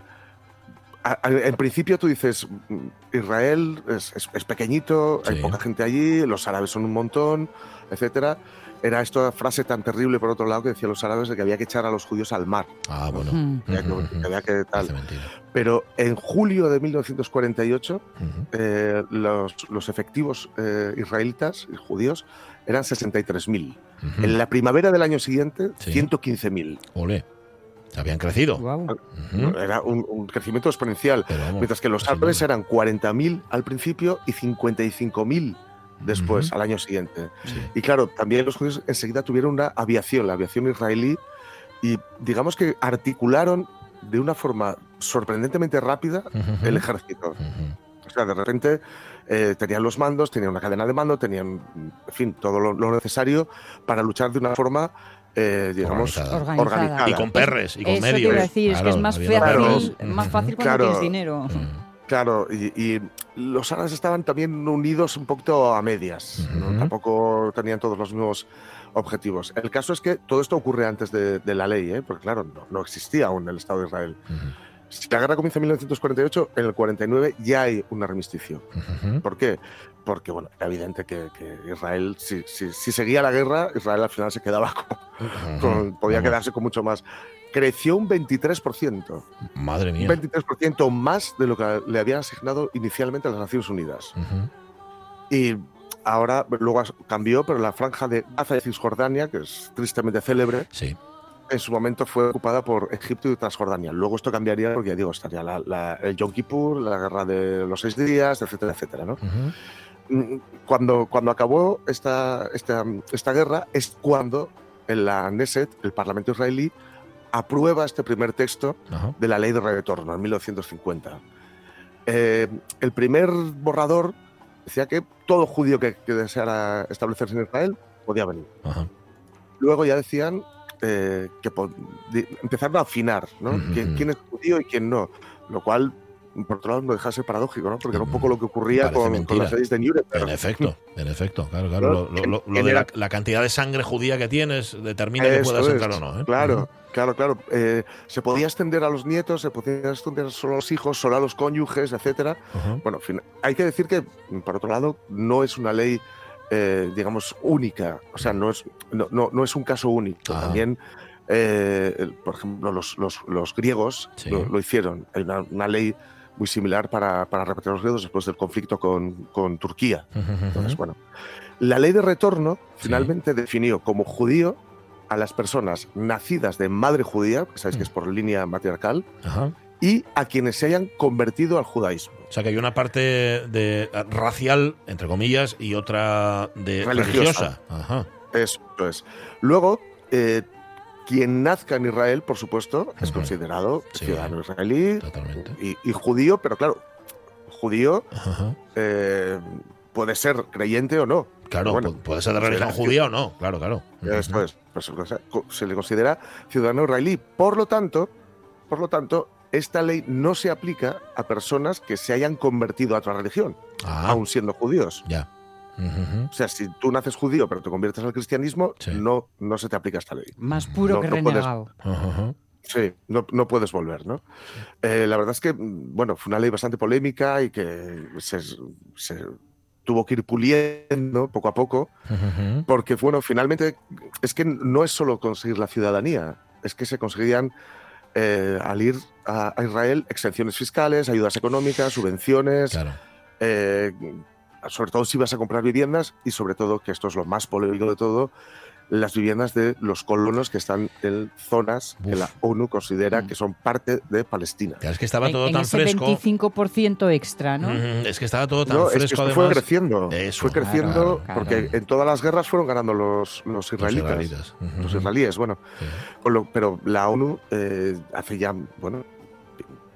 en principio tú dices, mm, Israel es, pequeñito, hay poca gente allí, los árabes son un montón, etcétera. Era esta frase tan terrible, por otro lado, que decían los árabes de que había que echar a los judíos al mar. Ah, bueno. Pero en julio de 1948, eh, los, efectivos eh, israelitas, judíos, eran 63.000. En la primavera del año siguiente, 115.000. Ole habían crecido. Era un, crecimiento exponencial. mientras que los árabes eran 40.000 al principio y 55.000 después, al año siguiente. Y claro, también los judíos enseguida tuvieron una aviación, la aviación israelí, y digamos que articularon de una forma sorprendentemente rápida el ejército. O sea, de repente eh, tenían los mandos, tenían una cadena de mando, tenían, en fin, todo lo necesario para luchar de una forma eh, digamos, organizada. Y con perres y con medios. Decir, es que es más fácil, más fácil cuando tienes dinero. Claro, y, los árabes estaban también unidos un poquito a medias. Tampoco tenían todos los mismos objetivos. El caso es que todo esto ocurre antes de, la ley, ¿eh? porque claro, no, existía aún el Estado de Israel. La guerra comienza en 1948, en el 49 ya hay un armisticio. ¿Por qué? Porque, bueno, era evidente que, Israel, si, seguía la guerra, Israel al final se quedaba con, podía quedarse con mucho más. Creció un 23%. Madre mía. Un 23% más de lo que le habían asignado inicialmente a las Naciones Unidas. Y ahora, luego cambió, pero la franja de Gaza y Cisjordania, que es tristemente célebre, sí en su momento fue ocupada por Egipto y Transjordania. Luego esto cambiaría porque, ya digo, estaría el Yom Kippur, la guerra de los seis días, etcétera, etcétera. ¿no? Mm, cuando, cuando acabó esta, esta, esta guerra es cuando en la Neset, el Parlamento israelí, aprueba este primer texto de la ley de retorno en 1950. Eh, el primer borrador decía que todo judío que, deseara establecerse en Israel podía venir. Luego ya decían eh, que empezaron a afinar, ¿no? ¿Quién, es judío y quién no? Lo cual por otro lado no deja de ser paradójico, ¿no? Porque era un poco lo que ocurría con, las leyes de Nuremberg. En efecto, en efecto, claro, claro. Lo, de la, cantidad de sangre judía que tienes determina que puedas entrar o no. ¿eh? Claro, claro, claro. Eh, se podía extender a los nietos, se podía extender solo a los hijos, solo a los cónyuges, etcétera. Bueno, hay que decir que, por otro lado, no es una ley eh, digamos, única. O sea, no es, no, no, es un caso único. Ah. También, eh, por ejemplo, los, los, griegos lo, hicieron. Hay una, ley muy similar para, para, repetir los griegos después del conflicto con, con Turquía. Entonces, bueno, la ley de retorno finalmente definió como judío a las personas nacidas de madre judía, que sabéis que es mm. por línea matriarcal, y a quienes se hayan convertido al judaísmo. O sea que hay una parte de racial, entre comillas, y otra de religiosa. Eso es. Luego, eh, quien nazca en Israel, por supuesto, es considerado ciudadano israelí y, judío, pero claro, judío eh, puede ser creyente o no. Claro, puede ser de religión judía o no, claro, claro. Esto es, pues, se le considera ciudadano israelí. Por lo tanto, por lo tanto, esta ley no se aplica a personas que se hayan convertido a otra religión, ah. aún siendo judíos. Ya. O sea, si tú naces judío pero te conviertes al cristianismo, no, no se te aplica esta ley. Más puro que renegado. Sí, no, no, puedes volver, ¿no? Eh, la verdad es que, bueno, fue una ley bastante polémica y que se, tuvo que ir puliendo poco a poco, porque, bueno, finalmente es que no es solo conseguir la ciudadanía, es que se conseguían eh, al ir a, Israel exenciones fiscales, ayudas económicas, subvenciones, eh, sobre todo si vas a comprar viviendas y sobre todo, que esto es lo más polémico de todo, las viviendas de los colonos que están en zonas que la ONU considera mm. que son parte de Palestina. es que estaba todo en tan ese fresco. 25% extra, ¿no? es que estaba todo tan no, fresco. Es que fue creciendo. Fue creciendo porque en todas las guerras fueron ganando los, los israelitas. Los, israelíes, bueno. pero la ONU eh, hace ya, bueno,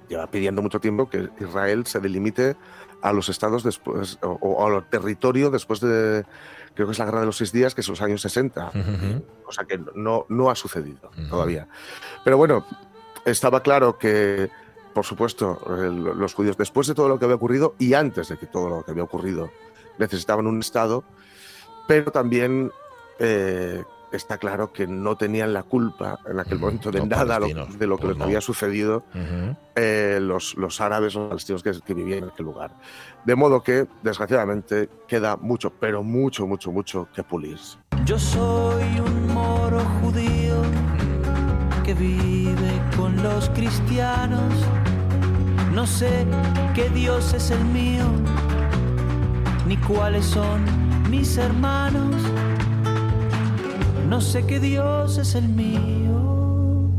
lleva pidiendo mucho tiempo que Israel se delimite a los estados después, o, o al territorio después de creo que es la guerra de los seis días, que es los años 60. O sea que no, no ha sucedido todavía. Pero bueno, estaba claro que, por supuesto, los judíos, después de todo lo que había ocurrido y antes de que todo lo que había ocurrido, necesitaban un Estado, pero también eh, está claro que no tenían la culpa en aquel momento de nada de lo que pues les había sucedido eh, los, los árabes o los palestinos que, vivían en aquel lugar. De modo que, desgraciadamente, queda mucho, pero mucho, mucho, mucho que pulir. Yo soy un moro judío que vive con los cristianos. No sé qué Dios es el mío, ni cuáles son mis hermanos no sé qué Dios es el mío,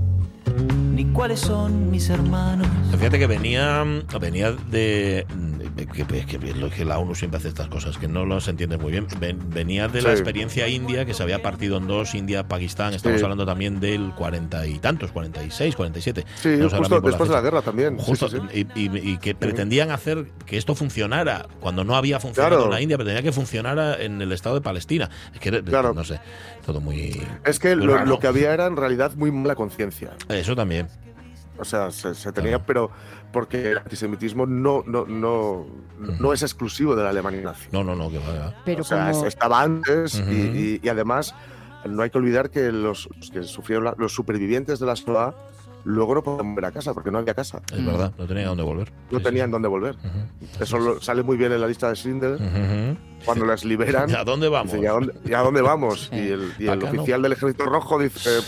ni cuáles son mis hermanos. Fíjate que venía, venía de, que, que, que, la ONU siempre hace estas cosas, que no los entiende muy bien. venía de la experiencia india, que se había partido en dos, India-Pakistán, estamos hablando también del cuarenta y tantos, 46, 47. Sí, justo después de la guerra también. Justo, y, que pretendían hacer que esto funcionara, cuando no había funcionado en la India, pretendían que funcionara en el Estado de Palestina. Es que, claro. no sé, todo muy... Es que lo, que había era en realidad muy mala conciencia. Eso también. O sea, se, tenía, pero porque el antisemitismo no, no, no, no es exclusivo de la Alemania nazi. No, no, no, que Pero o sea, estaba antes y, además no hay que olvidar que los que sufrieron los supervivientes de la Shoah luego no podían volver a casa porque no había casa. Es verdad, no tenían dónde volver. No tenían dónde volver. Eso sale muy bien en la lista de Schindler. Cuando las liberan. [laughs] ¿Y a dónde vamos? ¿y, a dónde, vamos? Y el, oficial del Ejército Rojo dice: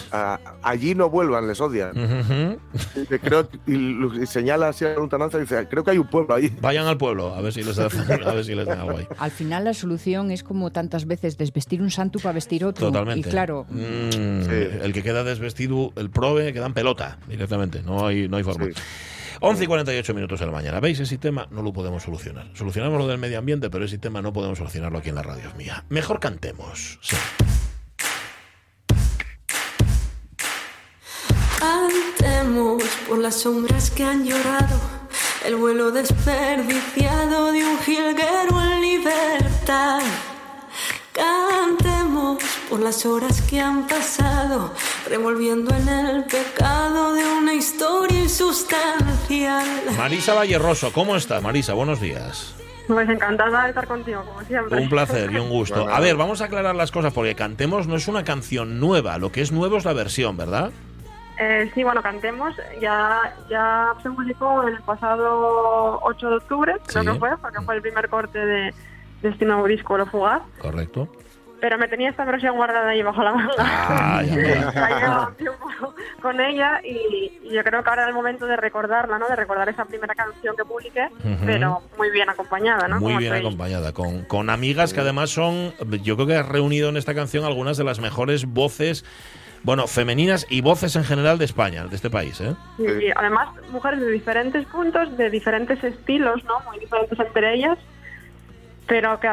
allí no vuelvan, les odian. creo, y, señala así a la y dice: Creo que hay un pueblo ahí. Vayan al pueblo, a ver si les, [laughs] a ver si les dan algo ahí. Al final, la solución es como tantas veces: desvestir un santo para vestir otro. Totalmente. Y claro. Mm, el que queda desvestido, el prove, queda en pelota directamente. No hay, no hay forma. 11 y 48 minutos de la mañana. ¿Veis? Ese tema no lo podemos solucionar. Solucionamos lo del medio ambiente, pero ese tema no podemos solucionarlo aquí en la radio mía. Mejor cantemos. Cantemos por las sombras que han llorado, el vuelo desperdiciado de un jilguero en libertad. Cantemos por las horas que han pasado, revolviendo en el pecado de una historia insustancial. Marisa Valleroso, ¿cómo estás, Marisa? Buenos días. Pues encantada de estar contigo, como siempre. Un placer y un [laughs] gusto. A ver, vamos a aclarar las cosas porque Cantemos no es una canción nueva, lo que es nuevo es la versión, ¿verdad? Eh, sí, bueno, Cantemos ya, ya se publicó el pasado 8 de octubre, creo que fue, porque fue el primer corte de Destino Disco Lo Fugaz. Correcto. Pero me tenía esta versión guardada ahí bajo la manga. Ah, ya, [laughs] tiempo con ella y, yo creo que ahora es el momento de recordarla, ¿no? De recordar esa primera canción que publiqué, pero muy bien acompañada, ¿no? Muy bien acompañada, con, con amigas que además son, yo creo que has reunido en esta canción algunas de las mejores voces bueno, femeninas y voces en general de España, de este país, ¿eh? Sí, además mujeres de diferentes puntos, de diferentes estilos, ¿no? Muy diferentes entre ellas, pero que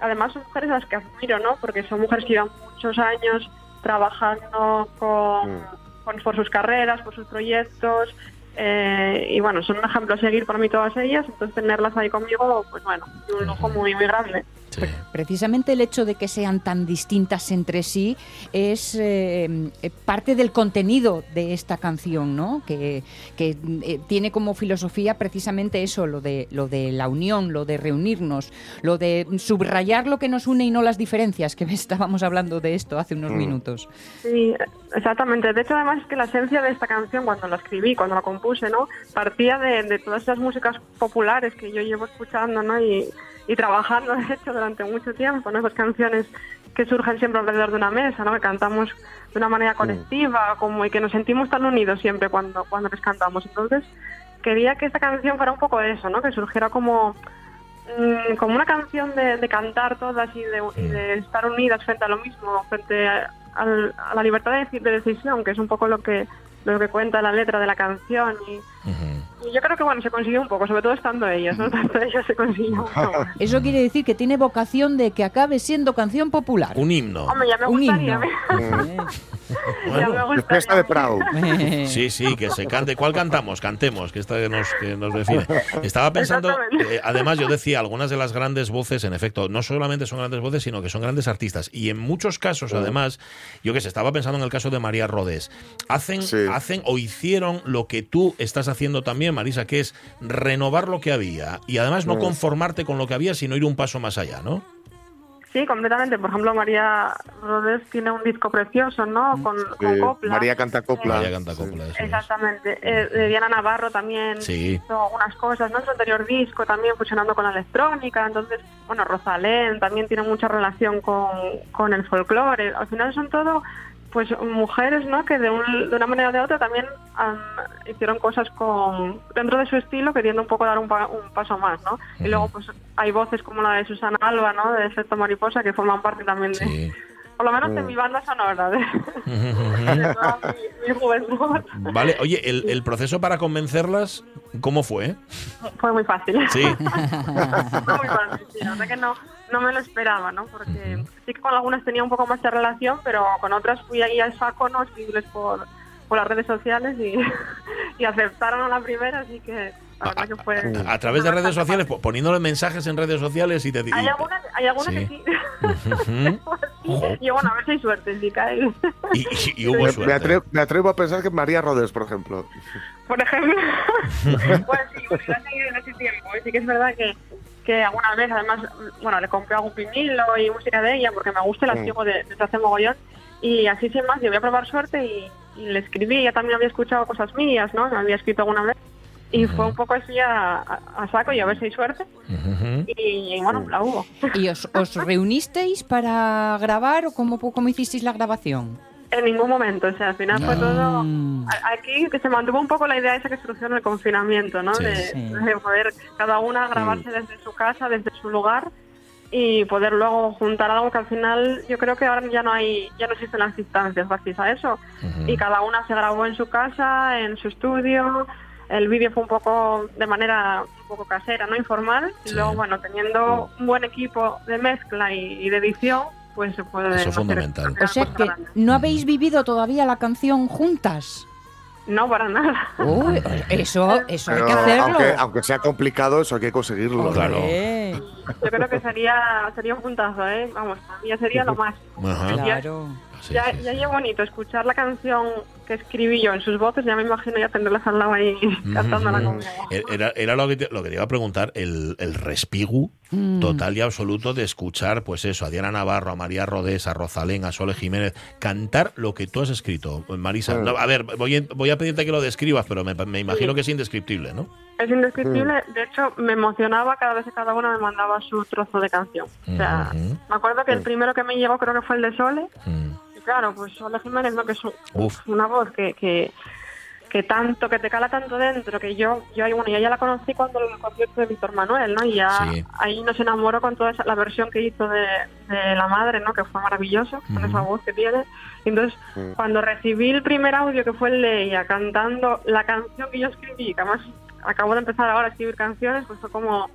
además son mujeres a las que admiro, ¿no? Porque son mujeres que llevan muchos años trabajando con, mm. por sus carreras, por sus proyectos, eh, y bueno, son un ejemplo a seguir para mí todas ellas, entonces tenerlas ahí conmigo, pues bueno, un lujo muy, muy grande. Precisamente el hecho de que sean tan distintas entre sí es eh, eh, parte del contenido de esta canción, ¿no? Que, que eh, tiene como filosofía precisamente eso, lo de, lo de la unión, lo de reunirnos, lo de subrayar lo que nos une y no las diferencias, que [laughs] estábamos hablando de esto hace unos mm. minutos. Sí, exactamente. De hecho, además es que la esencia de esta canción, cuando la escribí, cuando la compuse, ¿no? Partía de, de todas esas músicas populares que yo llevo escuchando, ¿no? Y, y trabajando, de hecho, durante mucho tiempo, ¿no? Esas canciones que surgen siempre alrededor de una mesa, ¿no? Que cantamos de una manera colectiva, como y que nos sentimos tan unidos siempre cuando, cuando les cantamos. Entonces, quería que esta canción fuera un poco eso, ¿no? Que surgiera como, mm, como una canción de, cantar todas y de, estar unidas frente a lo mismo, frente a, la libertad de, de decisión, que es un poco lo que lo que cuenta la letra de la canción y, yo creo que bueno se consiguió un poco sobre todo estando ellas no tanto ellas se consiguió [laughs] eso quiere decir que tiene vocación de que acabe siendo canción popular. Un himno. Hombre, ya me un gustaría, himno [laughs] bueno, de Prado. [laughs] Sí, sí, que se cante. ¿Cuál cantamos? Cantemos, que esta nos, que nos define. Estaba pensando, eh, además yo decía, algunas de las grandes voces, en efecto, no solamente son grandes voces, sino que son grandes artistas. Y en muchos casos, además, yo que sé, estaba pensando en el caso de María Rodés, hacen, hacen o hicieron lo que tú estás haciendo también, Marisa, que es renovar lo que había y además no conformarte con lo que había, sino ir un paso más allá, ¿no? Sí, completamente. Por ejemplo, María Rodés tiene un disco precioso, ¿no? Mm. Con, copla. María canta copla. María canta copla, Exactamente. Eh, Diana Navarro también hizo algunas cosas, ¿no? Su anterior disco también funcionando con la electrónica. Entonces, bueno, Rosalén también tiene mucha relación con, con el folclore. Al final son todo pues mujeres ¿no? que de, de una manera o de otra también hicieron cosas con dentro de su estilo queriendo un poco dar un, paso más ¿no? y luego pues hay voces como la de Susana Alba ¿no? de Efecto Mariposa que forman parte también de por lo menos de mi banda sonora de, [laughs] mi, juventud vale oye el, el proceso para convencerlas ¿cómo fue? fue muy fácil sí [laughs] fue muy fácil sí, la verdad que no no me lo esperaba, ¿no? Porque sí que con algunas tenía un poco más de relación, pero con otras fui ahí al saco, ¿no? Escribirles por, por las redes sociales y, [laughs] y aceptaron a la primera, así que a, través de redes sociales, poniéndole mensajes en redes sociales y te Hay algunas, hay algunas que sí. [laughs] y bueno, a ver si hay suerte, si cae. Y, hubo suerte. Me atrevo, a pensar que María Rodés, por ejemplo. Por ejemplo. [laughs] pues sí, pues seguido en ese tiempo. Y sí que es verdad que que alguna vez, además, bueno, le compré algún vinilo y música de ella porque me gusta el sigo de, desde hace mogollón. Y así sin más, yo voy a probar suerte y, le escribí. Ella también había escuchado cosas mías, ¿no? Me había escrito alguna vez. Y fue un poco así a, saco y a ver si hay suerte. y, bueno, la hubo. ¿Y os, os reunisteis para grabar o cómo, cómo hicisteis la grabación? En ningún momento, o sea, al final fue todo... Aquí que se mantuvo un poco la idea esa que surgió en el confinamiento, ¿no? de, poder cada una grabarse desde su casa, desde su lugar y poder luego juntar algo que al final yo creo que ahora ya no hay, ya no existen las distancias gracias a eso. Y cada una se grabó en su casa, en su estudio, el vídeo fue un poco de manera un poco casera, no informal, y luego bueno, teniendo un buen equipo de mezcla y de edición, pues se puede Eso es fundamental. O sea que no habéis vivido todavía la canción juntas. No, para nada. Uy, eso, eso hay que hacerlo. Aunque, sea complicado, eso hay que conseguirlo. Claro. Yo creo que sería, sería un puntazo, ¿eh? Vamos, ya sería lo más. Claro. Ya, ya, ya bonito escuchar la canción que escribí yo en sus voces, ya me imagino ya tenerlas al lado ahí [laughs] cantándola conmigo. Era, era lo, que te, lo que iba a preguntar, el, el respigu mm. total y absoluto de escuchar, pues eso, a Diana Navarro, a María Rodés, a Rosalén, a Sole Jiménez, cantar lo que tú has escrito, Marisa. a ver, voy, a, voy a pedirte que lo describas, pero me, me imagino que es indescriptible, ¿no? Es indescriptible, de hecho me emocionaba cada vez que cada una me mandaba su trozo de canción. O sea, me acuerdo que el primero que me llegó creo que fue el de Sole. Claro, pues Sole Jiménez, ¿no? que es una voz que, que, que, tanto, que te cala tanto dentro, que yo, yo bueno, ya la conocí cuando el concierto de Víctor Manuel, ¿no? Y ya ahí nos enamoró con toda esa, la versión que hizo de, La Madre, ¿no? Que fue maravilloso, con esa voz que tiene. Entonces, cuando recibí el primer audio, que fue el de ella, cantando la canción que yo escribí, que además acabo de empezar ahora a escribir canciones, pues fue como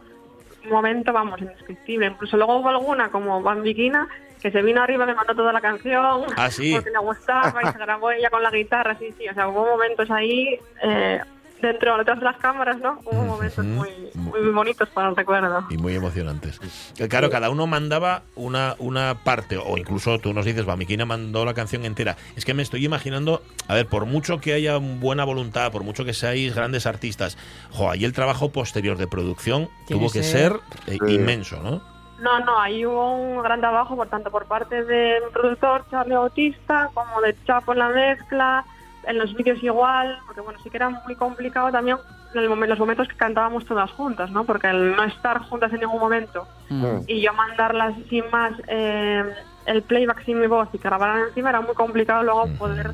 un momento, vamos, indescriptible. Incluso luego hubo alguna, como Bambiquina, que se vino arriba, me mandó toda la canción, ¿Ah, porque le gustaba y se grabó ella con la guitarra, sí, sí, o sea, hubo momentos ahí eh, dentro, detrás de las cámaras, ¿no? Hubo momentos muy, muy bonitos para el recuerdo. Y muy emocionantes. Claro, cada uno mandaba una, una parte, o incluso tú nos dices, Bamiquina mandó la canción entera. Es que me estoy imaginando, a ver, por mucho que haya buena voluntad, por mucho que seáis grandes artistas, jo, ahí el trabajo posterior de producción tuvo que ser, eh, inmenso, ¿no? No, no, ahí hubo un gran trabajo, por tanto, por parte del productor Charlie Bautista, como de Chapo en la mezcla, en los vídeos igual, porque bueno, sí que era muy complicado también en los momentos que cantábamos todas juntas, ¿no? Porque el no estar juntas en ningún momento mm. y yo mandarlas sin más eh, el playback sin mi voz y que grabaran encima era muy complicado luego poder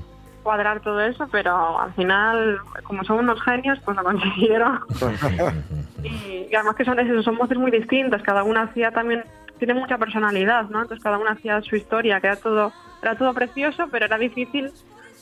cuadrar todo eso, pero al final, como son unos genios, pues lo consiguieron. [laughs] y, además que son, eso, son voces muy distintas, cada una hacía también, tiene mucha personalidad, ¿no? Entonces cada una hacía su historia, que era todo, era todo precioso, pero era difícil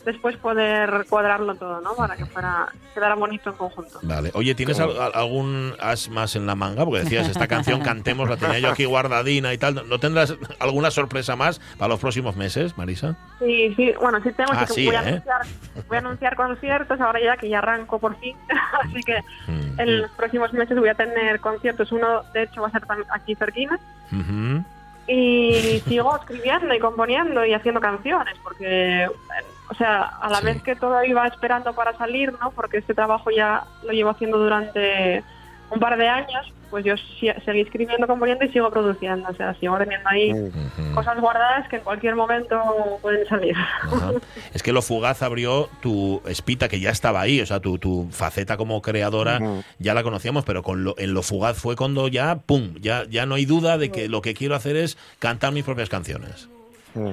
después poder cuadrarlo todo, ¿no? Para que fuera quedara bonito en conjunto. Vale. Oye, ¿tienes algún as más en la manga? Porque decías, esta canción cantemos, la tenía yo aquí guardadina y tal. ¿No tendrás alguna sorpresa más para los próximos meses, Marisa? Sí, sí. Bueno, sí tengo. Ah, que voy, a ¿eh? anunciar, voy a anunciar conciertos ahora ya que ya arranco por fin. [laughs] Así que mm, en mm. los próximos meses voy a tener conciertos. Uno, de hecho, va a ser aquí cerquina y sigo escribiendo y componiendo y haciendo canciones, porque, o sea, a la vez que todo iba esperando para salir, ¿no? Porque este trabajo ya lo llevo haciendo durante un par de años, pues yo seguí escribiendo, componiendo y sigo produciendo. O sea, sigo teniendo ahí cosas guardadas que en cualquier momento pueden salir. [laughs] Es que Lo Fugaz abrió tu espita, que ya estaba ahí, o sea, tu, tu faceta como creadora ya la conocíamos, pero con lo, en Lo Fugaz fue cuando ya, ¡pum!, ya, ya no hay duda de que lo que quiero hacer es cantar mis propias canciones.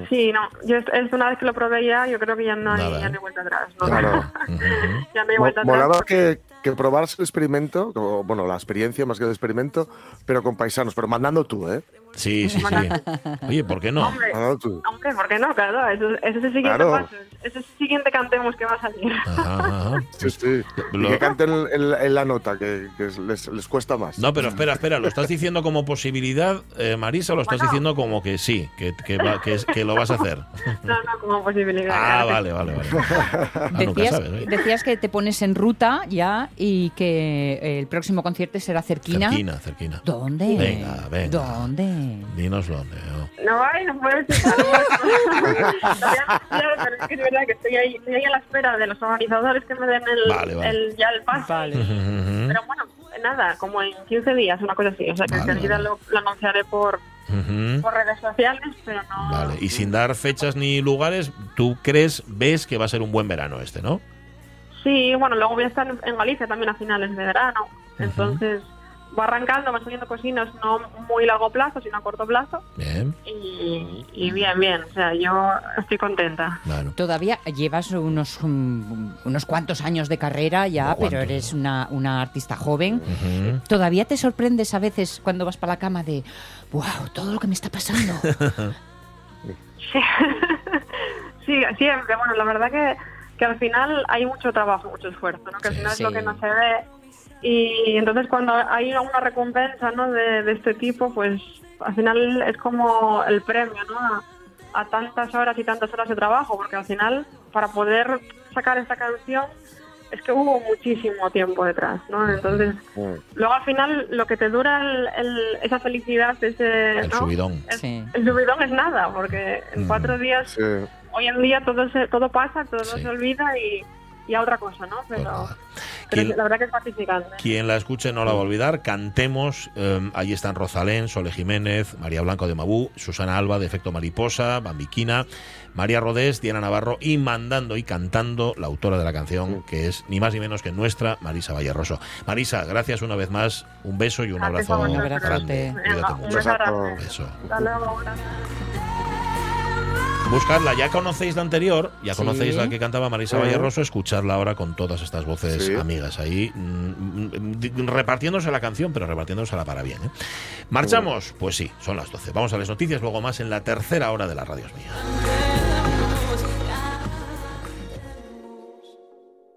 Sí, no, yo es una vez que lo probé ya, yo creo que ya no hay, ya no vuelta atrás. ¿no? [laughs] ya no hay vuelta atrás. que que probarse el experimento, bueno, la experiencia más que el experimento, pero con paisanos, pero mandando tú, ¿eh? Sí, sí, sí. Oye, ¿por qué no? Hombre, ¿por qué no? Claro, ese, es el siguiente paso. Ese es el siguiente cantemos que va a salir. Ajá, Sí, sí. Que canten en, la nota, que, les, les, cuesta más. No, pero espera, espera. ¿Lo estás diciendo como posibilidad, eh, Marisa, o lo estás diciendo como que sí, que, que, que, lo vas a hacer? No, no, como posibilidad. Ah, vale, vale, vale. Ah, decías, decías que te pones en ruta ya y que el próximo concierto será cerquina. Cerquina, cerquina. ¿Dónde? Venga, venga. ¿Dónde? Dinos dónde. No, hay, no puedes [laughs] decir pero es que es verdad que estoy ahí, estoy ahí a la espera de los organizadores que me den el, el ya el pase. Vale. Pero bueno, nada, como en 15 días, una cosa así. O sea, que vale, enseguida lo, lo, anunciaré por, por redes sociales, pero no... Vale, y sin dar fechas ni lugares, ¿tú crees, ves que va a ser un buen verano este, no? Sí, bueno, luego voy a estar en Galicia también a finales de verano. Entonces, va arrancando, va saliendo cocinas no muy largo plazo, sino a corto plazo. Bien. Y, bien, bien. O sea, yo estoy contenta. Todavía llevas unos, unos cuantos años de carrera ya, pero eres una, una artista joven. ¿Todavía te sorprendes a veces cuando vas para la cama de, wow, todo lo que me está pasando? sí. [laughs] sí, siempre. Bueno, la verdad que que al final hay mucho trabajo, mucho esfuerzo, ¿no? que al final es lo que no se ve. Y entonces cuando hay una recompensa ¿no? de, este tipo, pues al final es como el premio ¿no? A, tantas horas y tantas horas de trabajo, porque al final para poder sacar esta canción es que hubo muchísimo tiempo detrás, ¿no? Entonces, luego al final lo que te dura esa felicidad, ese... El subidón. El, subidón es nada, porque en cuatro días hoy en día todo se, todo pasa, todo se olvida y, a otra cosa, ¿no? Pero, la verdad que es gratificante. Quien la escuche no la va a olvidar. Cantemos. Eh, ahí están Rosalén, Sole Jiménez, María Blanco de Mabú, Susana Alba de Efecto Mariposa, Bambiquina, María Rodés, Diana Navarro y mandando y cantando la autora de la canción, que es ni más ni menos que nuestra Marisa Vallarroso. Marisa, gracias una vez más. Un beso y un abrazo grande. Cuídate mucho. Beso. Buscarla, ya conocéis la anterior, ya conocéis la que cantaba Marisa Valleroso, escucharla ahora con todas estas voces amigas ahí, mm, mm, repartiéndose la canción, pero repartiéndosela para bien. ¿eh? ¿Marchamos? Pues sí, son las 12. Vamos a las noticias, luego más en la tercera hora de la Radio Mía.